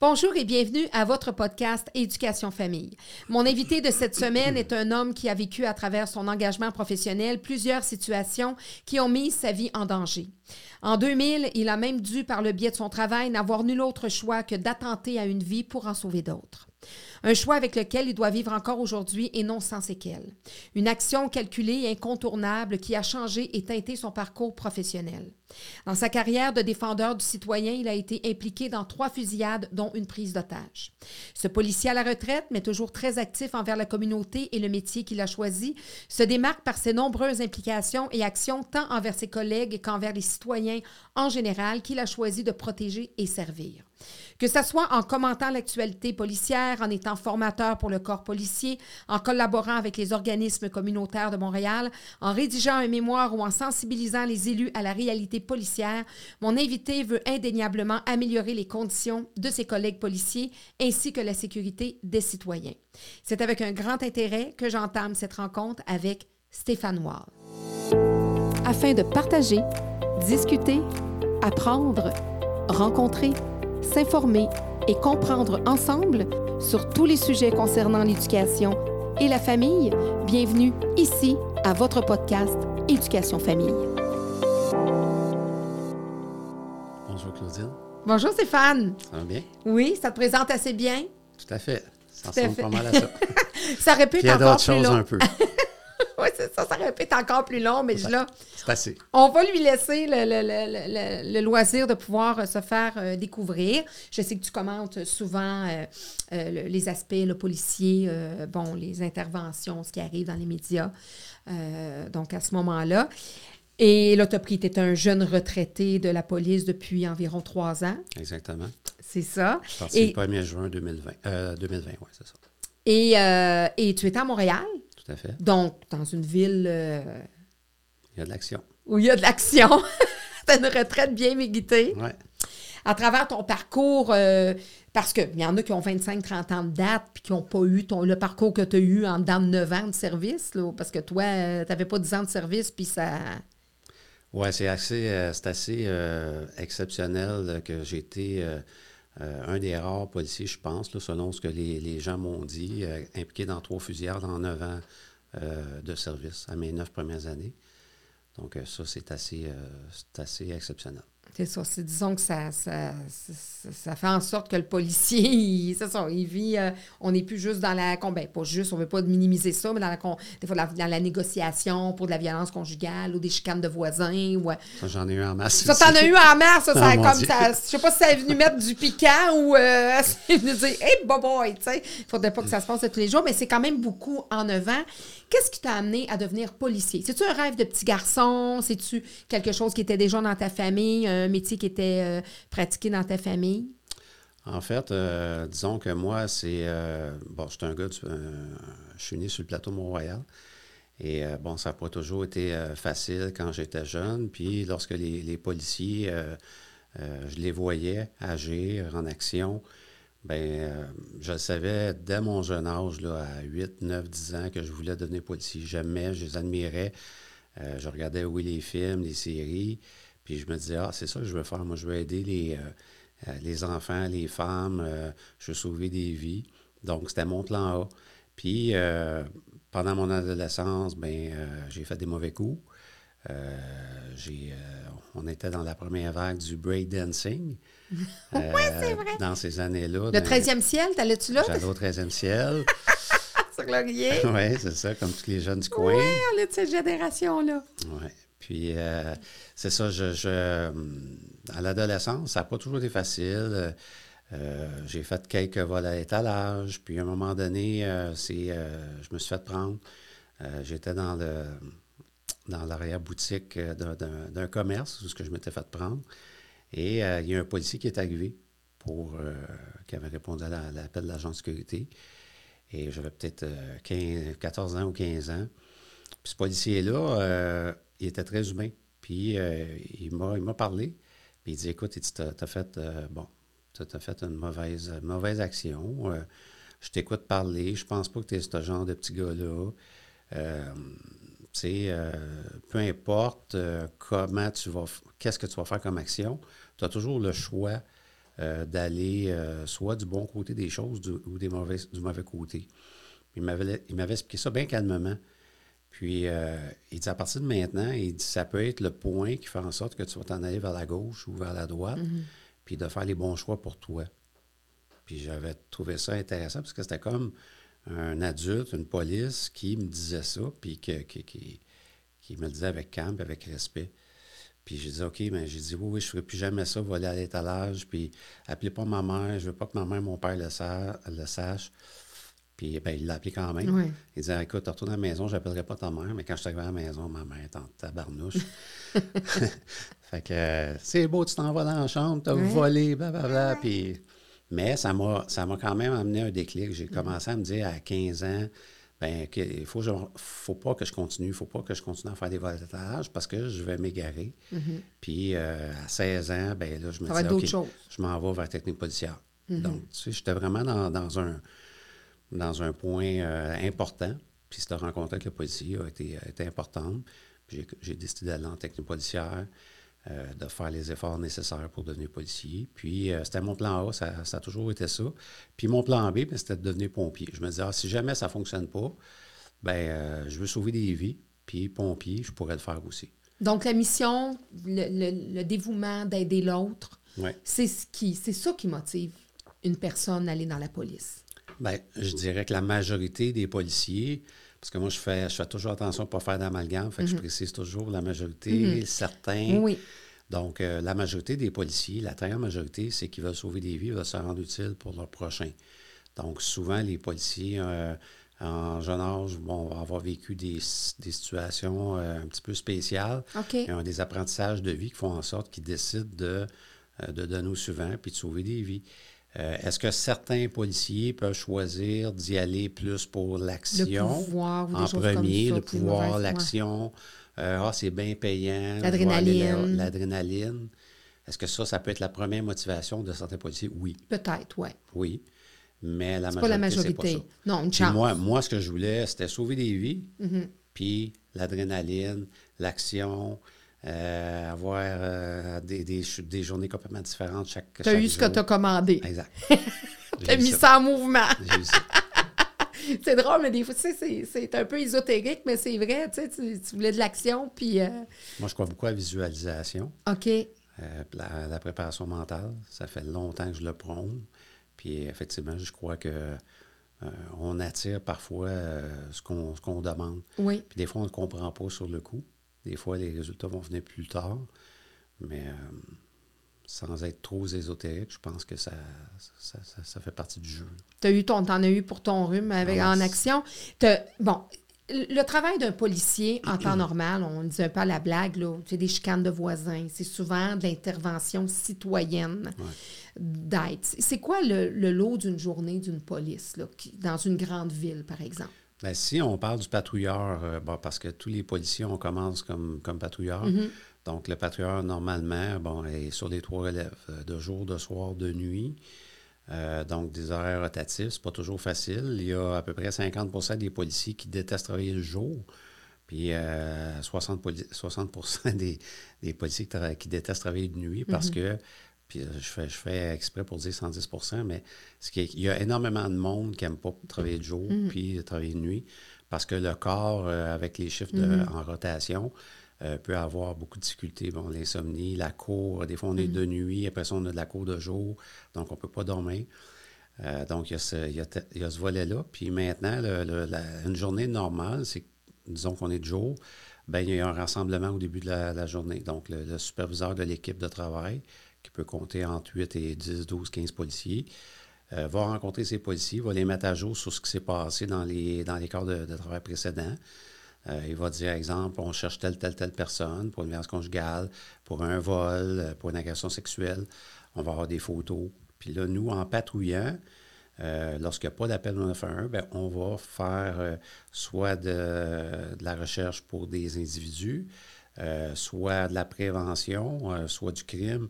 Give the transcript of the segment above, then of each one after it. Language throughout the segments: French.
Bonjour et bienvenue à votre podcast Éducation Famille. Mon invité de cette semaine est un homme qui a vécu à travers son engagement professionnel plusieurs situations qui ont mis sa vie en danger. En 2000, il a même dû, par le biais de son travail, n'avoir nul autre choix que d'attenter à une vie pour en sauver d'autres. Un choix avec lequel il doit vivre encore aujourd'hui et non sans séquelles. Une action calculée et incontournable qui a changé et teinté son parcours professionnel. Dans sa carrière de défendeur du citoyen, il a été impliqué dans trois fusillades, dont une prise d'otage. Ce policier à la retraite, mais toujours très actif envers la communauté et le métier qu'il a choisi, se démarque par ses nombreuses implications et actions tant envers ses collègues qu'envers les citoyens en général qu'il a choisi de protéger et servir. Que ce soit en commentant l'actualité policière, en étant formateur pour le corps policier, en collaborant avec les organismes communautaires de Montréal, en rédigeant un mémoire ou en sensibilisant les élus à la réalité policière, mon invité veut indéniablement améliorer les conditions de ses collègues policiers ainsi que la sécurité des citoyens. C'est avec un grand intérêt que j'entame cette rencontre avec Stéphane Wall. Afin de partager, discuter, apprendre, rencontrer, s'informer et comprendre ensemble sur tous les sujets concernant l'éducation et la famille, bienvenue ici à votre podcast Éducation Famille. Bonjour Claudine. Bonjour Stéphane. Ça va bien? Oui, ça te présente assez bien? Tout à fait. Ça Tout ressemble fait. pas mal à ça. Ça aurait pu Puis il y être a encore d'autres plus choses long. un peu. oui, c'est ça, ça aurait pu être encore plus long, mais je, là, C'est assez. on va lui laisser le, le- le- le- le loisir de pouvoir euh, se faire euh, découvrir. Je sais que tu commentes souvent euh, euh, le- les aspects le policier, bon, les interventions, ce qui arrive dans les médias. Donc, à ce moment-là. Et là, tu as pris, tu es un jeune retraité de la police depuis environ trois ans. Exactement. C'est ça. Je suis parti Et, le 1er juin 2020. Euh, 2020, oui, c'est ça. et, et tu es à Montréal, Tout à fait. donc dans une ville euh, Il y a de l'action. où il y a de l'action. tu une retraite bien méritée. Oui. à travers ton parcours, euh, parce qu'il y en a qui ont 25-30 ans de date puis qui n'ont pas eu ton, le parcours que tu as eu en dedans de 9 ans de service, là, parce que toi, tu n'avais pas 10 ans de service, puis ça... Ouais, c'est assez, euh, c'est assez euh, exceptionnel euh, que j'ai été euh, un des rares policiers, je pense, selon ce que les, gens m'ont dit, euh, impliqué dans trois fusillades en neuf ans euh, de service à mes neuf premières années. Donc, ça, c'est assez, c'est assez exceptionnel. C'est ça, c'est, disons que ça, ça, ça, ça fait en sorte que le policier, il, c'est ça, il vit, euh, on n'est plus juste dans la, ben pas juste, on ne veut pas minimiser ça, mais dans la, des fois, dans la négociation pour de la violence conjugale ou des chicanes de voisins ou... euh, Ça, j'en ai eu en masse. Ça, t'en as eu en masse, ça, ça Oh, mon comme ça. Je sais pas si ça est venu mettre du piquant ou euh, c'est venu dire, hey, boy, tu sais. Faudrait pas que ça se passe tous les jours, mais c'est quand même beaucoup en neuf ans. Qu'est-ce qui t'a amené à devenir policier? C'est-tu un rêve de petit garçon? C'est-tu quelque chose qui était déjà dans ta famille, un métier qui était euh, pratiqué dans ta famille? En fait, euh, disons que moi, c'est. euh, bon, je suis un gars, je suis né sur le plateau Mont-Royal. Et bon, ça n'a pas toujours été facile quand j'étais jeune. Puis lorsque les, les policiers, je les voyais agir en action, ben, euh, je savais dès mon jeune âge, là, à 8, 9, 10 ans, que je voulais devenir policier. J'aimais, je les admirais. Euh, je regardais, les films, les séries. Puis je me disais, ah, c'est ça que je veux faire. Moi, je veux aider les, euh, les enfants, les femmes. je veux sauver des vies. Donc, c'était mon plan A. Puis, pendant mon adolescence, ben, j'ai fait des mauvais coups. J'ai, on était dans la première vague du breakdancing. Oui, c'est vrai. Dans ces années-là. Le 13e ciel, t'allais-tu là? J'allais au 13e ciel. Oui, c'est ça, comme tous les jeunes du coin. Oui, on est de cette génération-là. Oui. Puis, euh, c'est ça, je, je, euh, à l'adolescence, ça n'a pas toujours été facile. Euh, j'ai fait quelques vols à l'étalage. Puis, à un moment donné, euh, c'est, euh, je me suis fait prendre. Euh, j'étais dans le dans l'arrière-boutique euh, d'un commerce où ce que je m'étais fait prendre. Et euh, il y a un policier qui est arrivé pour euh, qui avait répondu à la- l'appel de l'agent de sécurité. Et j'avais peut-être euh, 15 14 ans ou 15 ans. Puis ce policier-là, euh, il était très humain. Puis euh, il, m'a, parlé. Puis il dit Écoute, tu as, fait, euh, bon, fait une mauvaise, mauvaise action. Euh, je t'écoute parler. Je pense pas que tu es ce genre de petit gars-là. Euh, euh, peu importe euh, comment tu vas, qu'est-ce que tu vas faire comme action, tu as toujours le choix d'aller soit du bon côté des choses ou des mauvais, du mauvais côté. Il m'avait, il m'avait expliqué ça bien calmement. Puis, il dit, à partir de maintenant, il dit, ça peut être le point qui fait en sorte que tu vas t'en aller vers la gauche ou vers la droite, mm-hmm. puis de faire les bons choix pour toi. Puis j'avais trouvé ça intéressant parce que c'était comme un adulte, une police qui me disait ça, puis qui, qui, me le disait avec calme, avec respect. Puis j'ai dit, OK, mais j'ai dit, oui, oui, je ne ferai plus jamais ça, voler à l'étalage, puis appelez pas ma mère, je veux pas que ma mère, mon père le, sache. Puis ben, il l'a appelé quand même. Il disait, écoute, retourne à la maison, je n'appellerai pas ta mère, mais quand je suis arrivé à la maison, ma mère est en tabarnouche. fait que c'est beau, tu t'en vas dans la chambre, tu as volé, blablabla, puis mais ça m'a, ça m'a quand même amené un déclic. J'ai commencé à me dire à 15 ans, ben, il faut, faut pas que je continue, faut pas que je continue à faire des voletages parce que je vais m'égarer. Mm-hmm. Puis euh, à 16 ans, ben là, je me dis, OK, je m'en vais vers technique policière. Mm-hmm. Donc, tu sais, j'étais vraiment dans, un, dans un point euh, important. Puis cette rencontre avec le policier a été, a été importante. J'ai, décidé d'aller en technique policière. Euh, de faire les efforts nécessaires pour devenir policier. Puis, euh, c'était mon plan A, ça, a toujours été ça. Puis, mon plan B, ben, c'était de devenir pompier. Je me disais, ah, si jamais ça ne fonctionne pas, ben, euh, je veux sauver des vies, puis pompier, je pourrais le faire aussi. Donc, la mission, le, dévouement d'aider l'autre, c'est ce qui, c'est ça qui motive une personne à aller dans la police. Bien, je dirais que la majorité des policiers, parce que moi, je fais, je fais toujours attention à ne pas faire d'amalgame. Fait que je mhm. précise toujours la majorité, mhm. certains. Oui. Donc, euh, la majorité des policiers, la très grande majorité, c'est qu'ils veulent sauver des vies, veulent se rendre utile pour leur prochain. Donc, souvent, les policiers euh, en jeune âge vont avoir vécu des, situations euh, un petit peu spéciales. Ils ont des apprentissages de vie qui font en sorte qu'ils décident de, de donner au suivant puis de sauver des vies. Euh, est-ce que certains policiers peuvent choisir d'y aller plus pour l'action? En premier, le pouvoir, l'action? Euh, ah, c'est bien payant. L'adrénaline. L'adrénaline. Est-ce que ça, ça peut être la première motivation de certains policiers? Oui. Peut-être, oui. Oui. Mais la majorité, pas la majorité. Non, une chance. Moi, moi, ce que je voulais, c'était sauver des vies, mm-hmm. puis l'adrénaline, l'action, euh, avoir euh, des, des, journées complètement différentes chaque Tu as eu ce que tu as commandé. Exact. tu as mis ça. en mouvement. c'est drôle, mais des fois, tu sais, c'est un peu ésotérique, mais c'est vrai, tu, sais, tu voulais de l'action, puis... Euh, Moi, je crois beaucoup à la visualisation. OK. La, préparation mentale, ça fait longtemps que je le prône. Puis effectivement, je crois que on attire parfois ce qu'on demande. Oui. Puis des fois, on ne comprend pas sur le coup. Des fois, les résultats vont venir plus tard, mais euh, sans être trop ésotérique, je pense que ça, ça, fait partie du jeu. Tu as eu ton, en as eu pour ton rhume avec, ah en action. Bon, le travail d'un policier en temps normal, on dit un peu à la blague, c'est des chicanes de voisins, c'est souvent de l'intervention citoyenne d'aide. C'est quoi le, lot d'une journée d'une police là, dans une grande ville, par exemple? Bien, si on parle du patrouilleur, euh, parce que tous les policiers, on commence comme, comme patrouilleur. Mm-hmm. Donc, le patrouilleur, normalement, bon, est sur les trois relèves, euh, de jour, de soir, de nuit. Euh, donc, des horaires rotatifs, c'est pas toujours facile. Il y a à peu près 50% des policiers qui détestent travailler le jour. Puis 60, 60 des, des, policiers qui, détestent travailler de nuit parce mm-hmm. que puis euh, je fais, je fais exprès pour dire 110% mais il y a énormément de monde qui n'aime pas travailler de jour mm-hmm. puis travailler de nuit parce que le corps, euh, avec les chiffres mm-hmm. en rotation, euh, peut avoir beaucoup de difficultés. Bon, l'insomnie, la cour, des fois on est mm-hmm. de nuit, après ça on a de la cour de jour, donc on ne peut pas dormir. donc il y a ce, volet-là. Puis maintenant, une journée normale, c'est disons qu'on est de jour, ben il y a un rassemblement au début de la, journée. Donc le superviseur de l'équipe de travail qui peut compter entre 8 et 10, 12, 15 policiers, euh, va rencontrer ces policiers, va les mettre à jour sur ce qui s'est passé dans les, dans les corps de, travail précédents. Euh, il va dire, exemple, on cherche telle, telle, telle personne pour une violence conjugale, pour un vol, euh, pour une agression sexuelle. On va avoir des photos. Puis là, nous, en patrouillant, lorsqu'il n'y a pas d'appel 911, bien, on va faire soit de, de, la recherche pour des individus, soit de la prévention, soit du crime,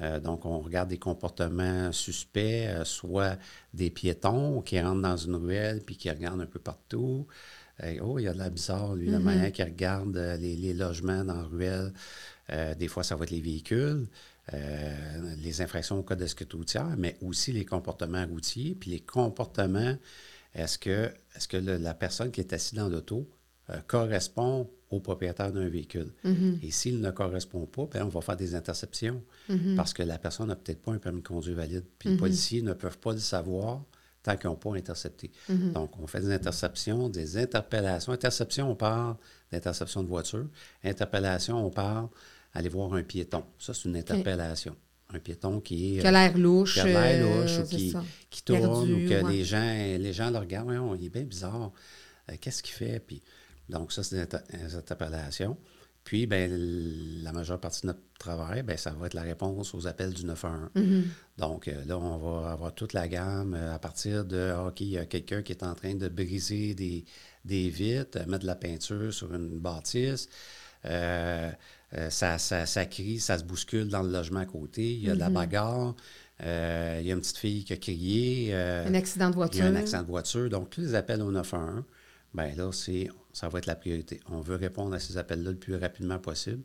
euh, donc, on regarde des comportements suspects, euh, soit des piétons qui rentrent dans une ruelle puis qui regardent un peu partout. Euh, oh, il y a de la bizarre, lui, la mm-hmm. manière qui regarde les, logements dans la ruelle. des fois, ça va être les véhicules. les infractions au code de sécurité routière, mais aussi les comportements routiers. Puis les comportements, est-ce que, est que la personne qui est assise dans l'auto correspond au propriétaire d'un véhicule? Mm-hmm. Et s'il ne correspond pas, bien, on va faire des interceptions Mm-hmm. parce que la personne n'a peut-être pas un permis de conduire valide. Puis les policiers ne peuvent pas le savoir tant qu'ils n'ont pas intercepté. Donc, on fait des interceptions, des interpellations. Interception, on parle d'interception de voiture. Interpellation, on parle aller voir un piéton. Ça, c'est une interpellation. Un piéton qui est... Qui a l'air louche. qui a l'air euh, louche ou qui, tourne Perdu, ou que ouais. les, gens, les gens le regardent. Voyons, il est bien bizarre. Euh, Qu'est-ce qu'il fait? Puis, donc, ça, c'est des inter- des interpellations. Puis, ben, la majeure partie de notre travail, ben, ça va être la réponse aux appels du 911. Mm-hmm. Donc, euh, là, on va avoir toute la gamme euh, à partir de, ah, OK, il y a quelqu'un qui est en train de briser des, des vitres, euh, mettre de la peinture sur une bâtisse. Euh, ça, ça, ça crie, ça se bouscule dans le logement à côté. Il y a Mm-hmm. de la bagarre. Euh, il y a une petite fille qui a crié. euh, Un accident de il voiture. y a un accident de voiture. Donc, tous les appels au 911, bien là, c'est, ça va être la priorité. On veut répondre à ces appels-là le plus rapidement possible,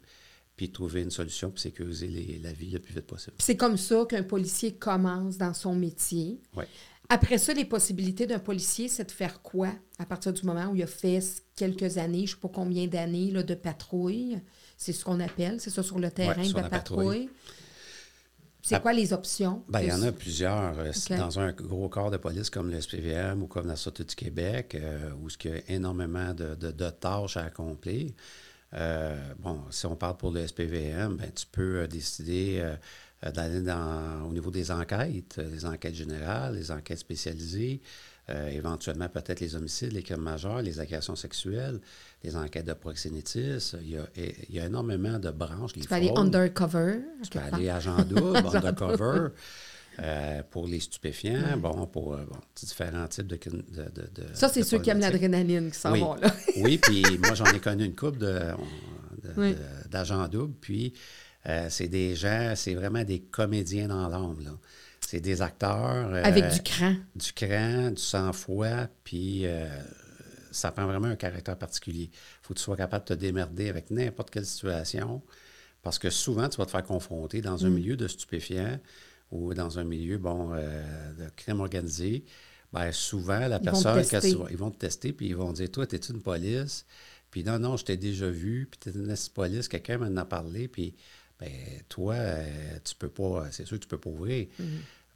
puis trouver une solution pour sécuriser les- la vie le plus vite possible. C'est comme ça qu'un policier commence dans son métier. Oui. Après ça, les possibilités d'un policier, c'est de faire quoi à partir du moment où il a fait quelques années, je ne sais pas combien d'années de patrouille? C'est ce qu'on appelle, c'est ça sur le terrain de la patrouille. patrouille. C'est Ah. quoi les options? Ben, il y en a plusieurs. Euh. Dans un gros corps de police comme le SPVM ou comme la Sûreté du Québec, euh, où il y a énormément de, de- de tâches à accomplir. Euh, bon, si on parle pour le SPVM, ben, tu peux euh, décider d'aller dans, au niveau des enquêtes, les enquêtes générales, les enquêtes spécialisées, euh, éventuellement peut-être les homicides, les crimes majeurs, les agressions sexuelles, les enquêtes de proxénétisme. Il y a, il y a énormément de branches. Les Tu peux aller undercover. Tu peux aller agent double, undercover, euh, pour les stupéfiants, bon, pour euh, bon, différents types de... de, de- de- Ça, c'est ceux qui aiment l'adrénaline qui s'en Oui. vont là. Oui, puis moi, j'en ai connu une couple de, de- Oui. de- d'agents doubles, puis euh, c'est des gens, c'est vraiment des comédiens dans l'âme, là. C'est des acteurs... euh, Avec du cran. du cran, du sang-froid, puis euh, ça prend vraiment un caractère particulier. Il faut que tu sois capable de te démerder avec n'importe quelle situation, parce que souvent, tu vas te faire confronter dans un Mm. milieu de stupéfiants ou dans un milieu, bon, euh, de crime organisé. Bien, souvent, la Ils personne, tu vas- ils vont te tester, puis ils vont dire, toi, t'es-tu une police? Puis non, non, je t'ai déjà vu, puis t'es une police, quelqu'un m'en a parlé, puis ben, toi, euh, tu peux pas, c'est sûr que tu peux pas ouvrir. Mm-hmm.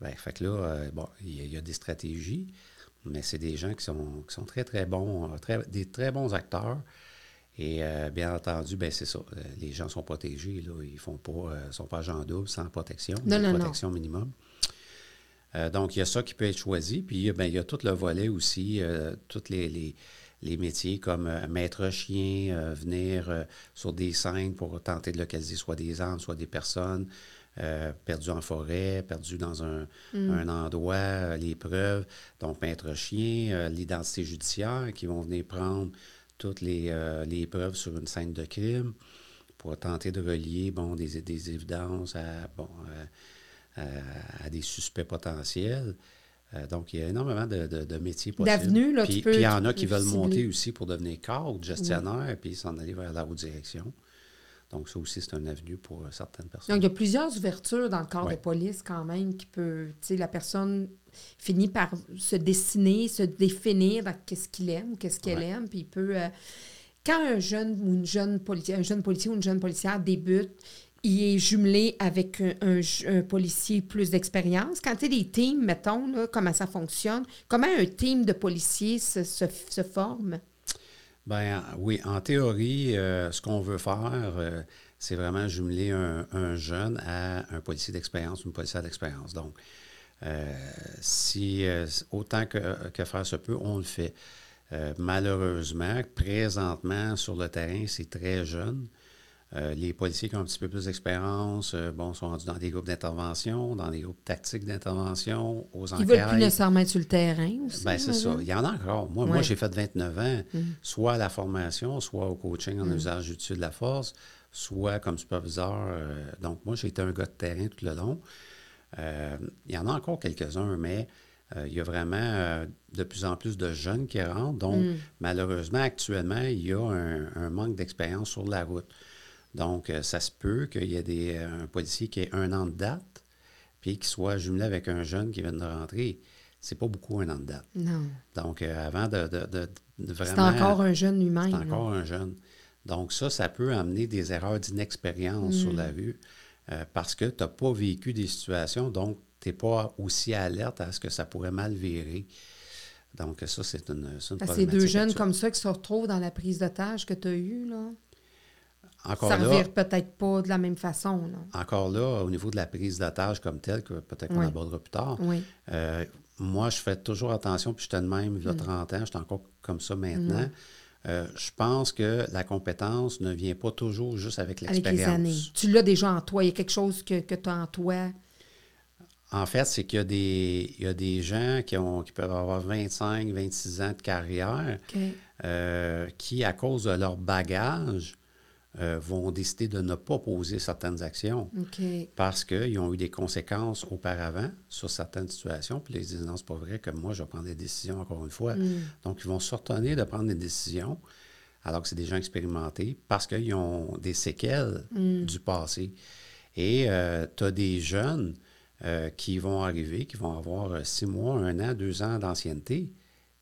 Ben, fait que là, euh, bon, il y, a- il y a des stratégies, mais c'est des gens qui sont, qui sont très, très bons, euh, très, des très bons acteurs. Et euh, bien entendu, ben c'est ça. les gens sont protégés, là. Ils font pas, euh, sont pas agents doubles sans protection. Non, non, non. protection minimum. Euh, donc, il y a ça qui peut être choisi. Puis, ben, il y a tout le volet aussi, tous les, les, les métiers comme maître chien, venir sur des scènes pour tenter de localiser soit des âmes, soit des personnes euh, perdues en forêt, perdues dans un, un endroit, euh, les preuves. Donc, maître chien, euh, l'identité judiciaire qui vont venir prendre toutes les, les preuves sur une scène de crime pour tenter de relier bon, des, des évidences à, bon, à, à des suspects potentiels. Euh, donc, il y a énormément de, de- de métiers possibles. Là, tu puis, peux- Puis il y en a qui veulent cibler. monter aussi pour devenir cadre, gestionnaire, puis s'en aller vers la haute direction. Donc, ça aussi, c'est un avenue pour euh, certaines personnes. Donc, il y a plusieurs ouvertures dans le corps Ouais. de police quand même qui peut, tu sais, la personne finit par se dessiner, se définir dans qu'est-ce qu'il aime ou qu'est-ce qu'elle Ouais. aime, puis il peut... euh, quand un jeune ou une jeune policier, un jeune policier ou une jeune policière débute, il est jumelé avec un, un ju- un policier plus d'expérience. Quand tu sais, des teams, mettons, là, comment ça fonctionne, comment un team de policiers se, se, se forme? Ben oui, en théorie, euh, ce qu'on veut faire, euh, c'est vraiment jumeler un, un jeune à un policier d'expérience une policière d'expérience. Donc, euh, si autant que, que faire se peut, on le fait. Malheureusement, présentement, sur le terrain, c'est très jeune. Euh, les policiers qui ont un petit peu plus d'expérience, euh, bon, sont rendus dans des groupes d'intervention, dans des groupes tactiques d'intervention, aux Ils enquêtes. veulent plus nécessairement être sur le terrain aussi. Ben, c'est ça. Il y en a encore. Moi, moi Ouais. Mm. j'ai fait 29 ans, soit à la formation, soit au coaching en usage judicieux de la force, soit comme superviseur. euh, donc, moi, j'ai été un gars de terrain tout le long. Il y en a encore quelques-uns, mais il y a vraiment de plus en plus de jeunes qui rentrent. Donc, Mm. malheureusement, actuellement, il y a un, un manque d'expérience sur la route. Donc, euh, ça se peut qu'il y ait des, un policier qui ait un an de date, puis qui soit jumelé avec un jeune qui vient de rentrer. C'est pas beaucoup un an de date. Non. Donc, euh, avant de, de, de- de C'est vraiment... encore un jeune humain. C'est encore un jeune. Donc, ça, ça peut amener des erreurs d'inexpérience sur Mm. la rue euh, parce que tu n'as pas vécu des situations, donc tu n'es pas aussi alerte à ce que ça pourrait mal virer. Donc, ça, c'est une, c'est une Parce que ces deux jeunes comme ça qui se retrouvent dans la prise d'otage que tu as eue, là, Encore ça ne là, revire peut-être pas de la même façon. Là. encore là, au niveau de la prise d'otage comme telle, que peut-être qu'on Oui. abordera plus tard, Oui. euh, moi, je fais toujours attention, puis j'étais de même il y a Mm. 30 ans, je suis encore comme ça maintenant. Euh, je pense que la compétence ne vient pas toujours juste avec Avec les l'expérience. années. Tu l'as déjà en toi. Il y a quelque chose que, que tu as en toi. En fait, c'est qu'il y a des, il y a des gens qui, ont, qui peuvent avoir 25, 26 ans de carrière euh, qui, à cause de leur bagage, euh, vont décider de ne pas poser certaines actions parce qu'ils ont eu des conséquences auparavant sur certaines situations. Puis ils disent non, c'est pas vrai que moi, je vais prendre des décisions encore une fois. Mm. Donc, ils vont retenir de prendre des décisions alors que c'est des gens expérimentés parce qu'ils ont des séquelles Mm. du passé. Et tu as des jeunes euh, qui vont arriver, qui vont avoir euh, six mois, un an, deux ans d'ancienneté,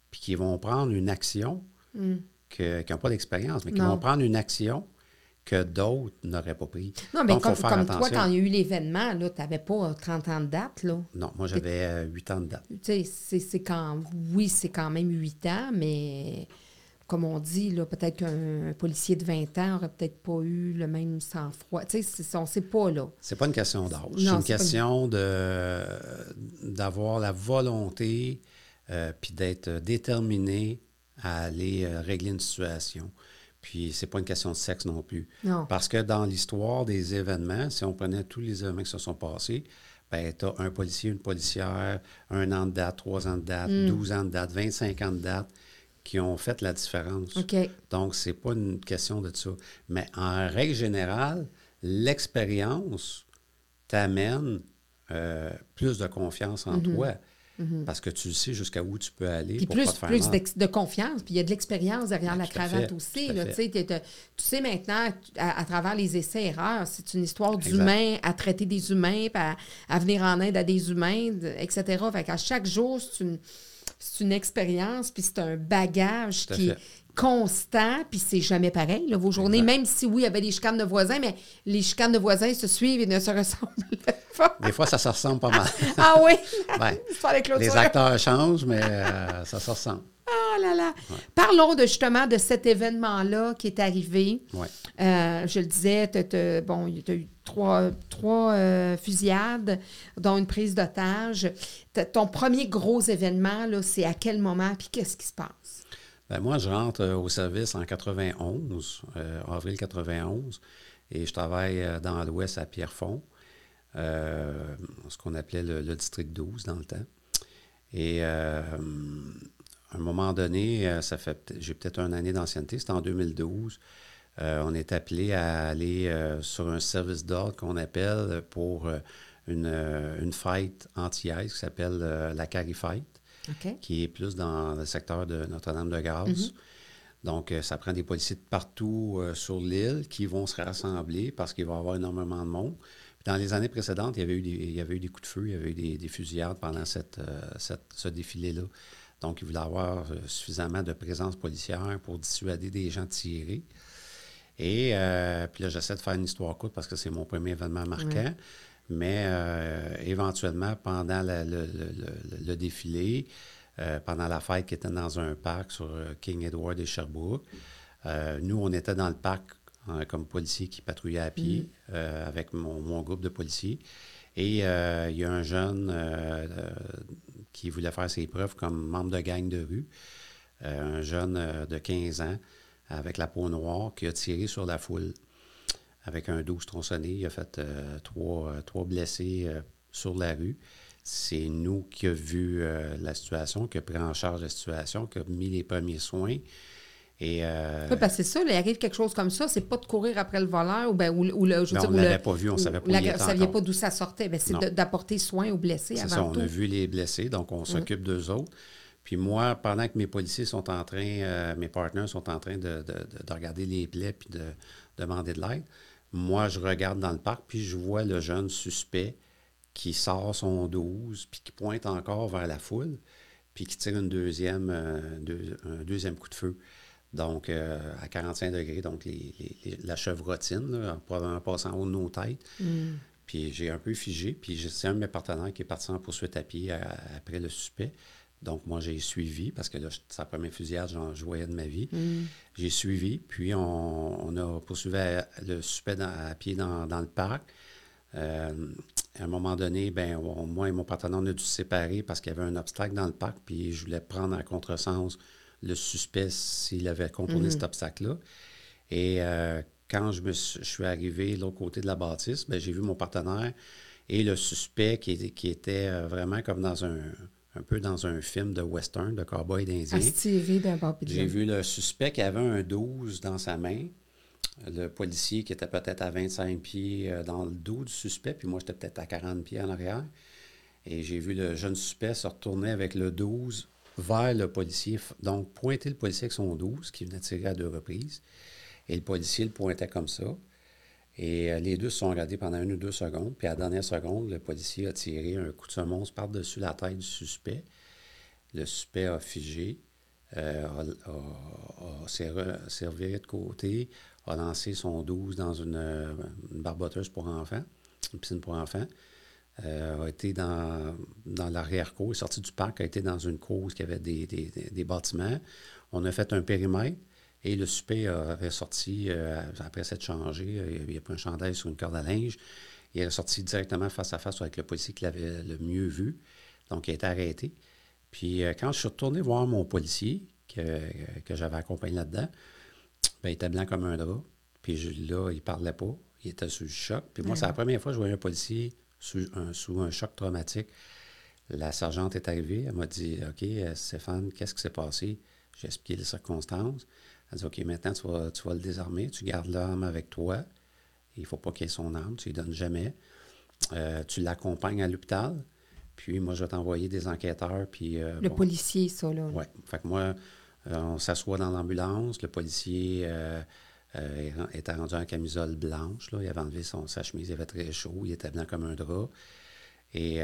puis qui vont prendre une action Mm. que- qui n'ont pas d'expérience, mais qui Non. vont prendre une action que d'autres n'auraient pas pris. Non, mais Donc, comme, toi, quand il y a eu l'événement, tu n'avais pas euh, 30 ans de date. Là. Non, moi, j'avais euh, huit ans de date. Tu sais, c'est, quand. Oui, c'est quand même 8 ans, mais comme on dit, là, peut-être qu'un un policier de 20 ans aurait peut-être pas eu le même sang-froid. Tu sais, c'est- on ne sait pas, là. C'est pas une question d'âge. C'est une pas question de d'avoir la volonté euh, puis d'être déterminé à aller euh, régler une situation. Puis c'est pas une question de sexe non plus. Non. Parce que dans l'histoire des événements, si on prenait tous les événements qui se sont passés, ben, tu as un policier, une policière, un an de date, trois ans de date, Mm. 12 ans de date, 25 ans de date, qui ont fait la différence. OK. Donc, c'est pas une question de ça. Mais en règle générale, l'expérience t'amène euh, plus de confiance en toi. Parce que tu sais jusqu'à où tu peux aller. Puis pour plus, pas te faire plus mal. d'ex- de confiance, puis il y a de l'expérience derrière Ah, la à cravate fait, aussi. à là, tu sais, tu maintenant, à, à travers les essais-erreurs, c'est une histoire d'humains à traiter des humains, puis à, à venir en aide à des humains, etc. Fait qu'à chaque jour, c'est une, une expérience, puis c'est un bagage à qui fait. Constant, puis c'est jamais pareil, là, vos journées, Exact. même si oui, il y avait des chicanes de voisins, mais les chicanes de voisins se suivent et ne se ressemblent pas. Des fois, ça se ressemble pas mal. ah oui! Ben, les acteurs changent, mais euh, ça se ressemble. Oh là là! Parlons de, justement de cet événement-là qui est arrivé. Ouais. Euh, je le disais, tu as, bon, as eu trois, trois euh, fusillades, dont une prise d'otage. Ton premier gros événement, c'est à quel moment, puis qu'est-ce qui se passe? Ben, moi, je rentre euh, au service en 91, euh, avril 91, et je travaille euh, dans l'Ouest à Pierrefonds, ce qu'on appelait le, district 12 dans le temps. Et à un moment donné, ça fait j'ai peut-être une année d'ancienneté, c'était en 2012. euh, on est appelé à aller sur un service d'ordre qu'on appelle pour une, une fête anti-ice qui s'appelle la Carry Fight Qui est plus dans le secteur de Notre-Dame-de-Grâce. Donc, euh, ça prend des policiers de partout euh, sur l'île qui vont se rassembler parce qu'il va y avoir énormément de monde. Dans les années précédentes, il y avait eu des, il y avait eu des coups de feu, il y avait eu des, des fusillades pendant cette, euh, cette- ce défilé-là. Donc, il voulait avoir euh, suffisamment de présence policière pour dissuader des gens de tirer. Et euh, puis là, j'essaie de faire une histoire courte parce que c'est mon premier événement marquant. Mais euh, éventuellement, pendant la- le, le- le- le défilé, euh, pendant la fête qui était dans un parc sur euh, King Edward et Sherbrooke, euh, nous, on était dans le parc comme policiers qui patrouillaient à pied euh, avec mon, mon groupe de policiers. Et il y a un jeune qui voulait faire ses preuves comme membre de gang de rue, un jeune de 15 ans avec la peau noire qui a tiré sur la foule avec un 12 tronçonné. Il a fait euh, trois, euh, trois blessés euh, sur la rue. C'est nous qui avons vu la situation, qui a pris en charge la situation, qui a mis les premiers soins. Et euh, Oui, parce que c'est ça, là, il arrive quelque chose comme ça, c'est pas de courir après le voleur ou, ben, ou, ou le. Je veux Ben, dire, on ou l'avait le- pas vu, on ou savait pas où la- il était Vous saviez encore. pas d'où ça sortait. Ben, c'est d'apporter soin aux blessés C'est avant ça, on tout. a vu les blessés, donc on s'occupe d'eux autres. Puis moi, pendant que mes policiers sont en train, euh, mes partenaires sont en train de, de- de- de regarder les plaies puis de demander de l'aide, moi, je regarde dans le parc, puis je vois le jeune suspect qui sort son 12, puis qui pointe encore vers la foule, puis qui tire une deuxième, euh, un deuxième coup de feu. Donc, euh, à 45 degrés, donc la chevrotine, en, passant en haut de nos têtes. Mm. Puis j'ai un peu figé, puis c'est un de mes partenaires qui est parti en poursuite à pied après le suspect. Donc, moi, j'ai suivi, parce que là, c'est la première fusillade, j'en jouais de ma vie. Mm. J'ai suivi, puis on, a poursuivi le suspect à pied dans, le parc. Euh, à un moment donné, ben, moi et mon partenaire, on a dû se séparer parce qu'il y avait un obstacle dans le parc, puis je voulais prendre à contresens le suspect s'il avait contourné mm. cet obstacle-là. Et euh, quand je, me suis, arrivé de l'autre côté de la bâtisse, ben, j'ai vu mon partenaire et le suspect qui, qui était euh, vraiment comme dans un un peu dans un film de western, de cowboy d'Indien. J'ai vu le suspect qui avait un 12 dans sa main, le policier qui était peut-être à 25 pieds euh, dans le dos du suspect, puis moi j'étais peut-être à 40 pieds en arrière. Et j'ai vu le jeune suspect se retourner avec le 12 vers le policier, donc pointer le policier avec son 12 qui venait de tirer à deux reprises. Et le policier le pointait comme ça. Et euh, les deux se sont regardés pendant une ou deux secondes. Puis à la dernière seconde, le policier a tiré un coup de semonce par-dessus la tête du suspect. Le suspect a figé, euh, a, s'est reviré de côté, a lancé son 12 dans une, barboteuse pour enfants, une piscine pour enfants. Euh, a été dans, dans l'arrière-cour, est sorti du parc, a été dans une cour qui avait des, des bâtiments. On a fait un périmètre. Et le suspect avait sorti, euh, après s'être changé, euh, il n'y a pas un chandail sur une corde à linge. Il est sorti directement face à face avec le policier qui l'avait le mieux vu. Donc, il a été arrêté. Puis, euh, quand je suis retourné voir mon policier, que, j'avais accompagné là-dedans, ben, il était blanc comme un drap. Puis là, il ne parlait pas. Il était sous le choc. Puis moi, c'est la première fois que je voyais un policier sous un, sous un choc traumatique. La sergente est arrivée. Elle m'a dit OK, Stéphane, qu'est-ce qui s'est passé? J'ai expliqué les circonstances. Elle dit OK, maintenant, tu vas, le désarmer, tu gardes l'arme avec toi. Il ne faut pas qu'il ait son arme, tu ne lui donnes jamais. Euh, tu l'accompagnes à l'hôpital. Puis moi, je vais t'envoyer des enquêteurs. Puis, euh, le policier, ça, là. Oui. Fait que moi, euh, on s'assoit dans l'ambulance. Le policier était rendu en camisole blanche. Là. Il avait enlevé son, sa chemise, il avait très chaud. Il était blanc comme un drap. Et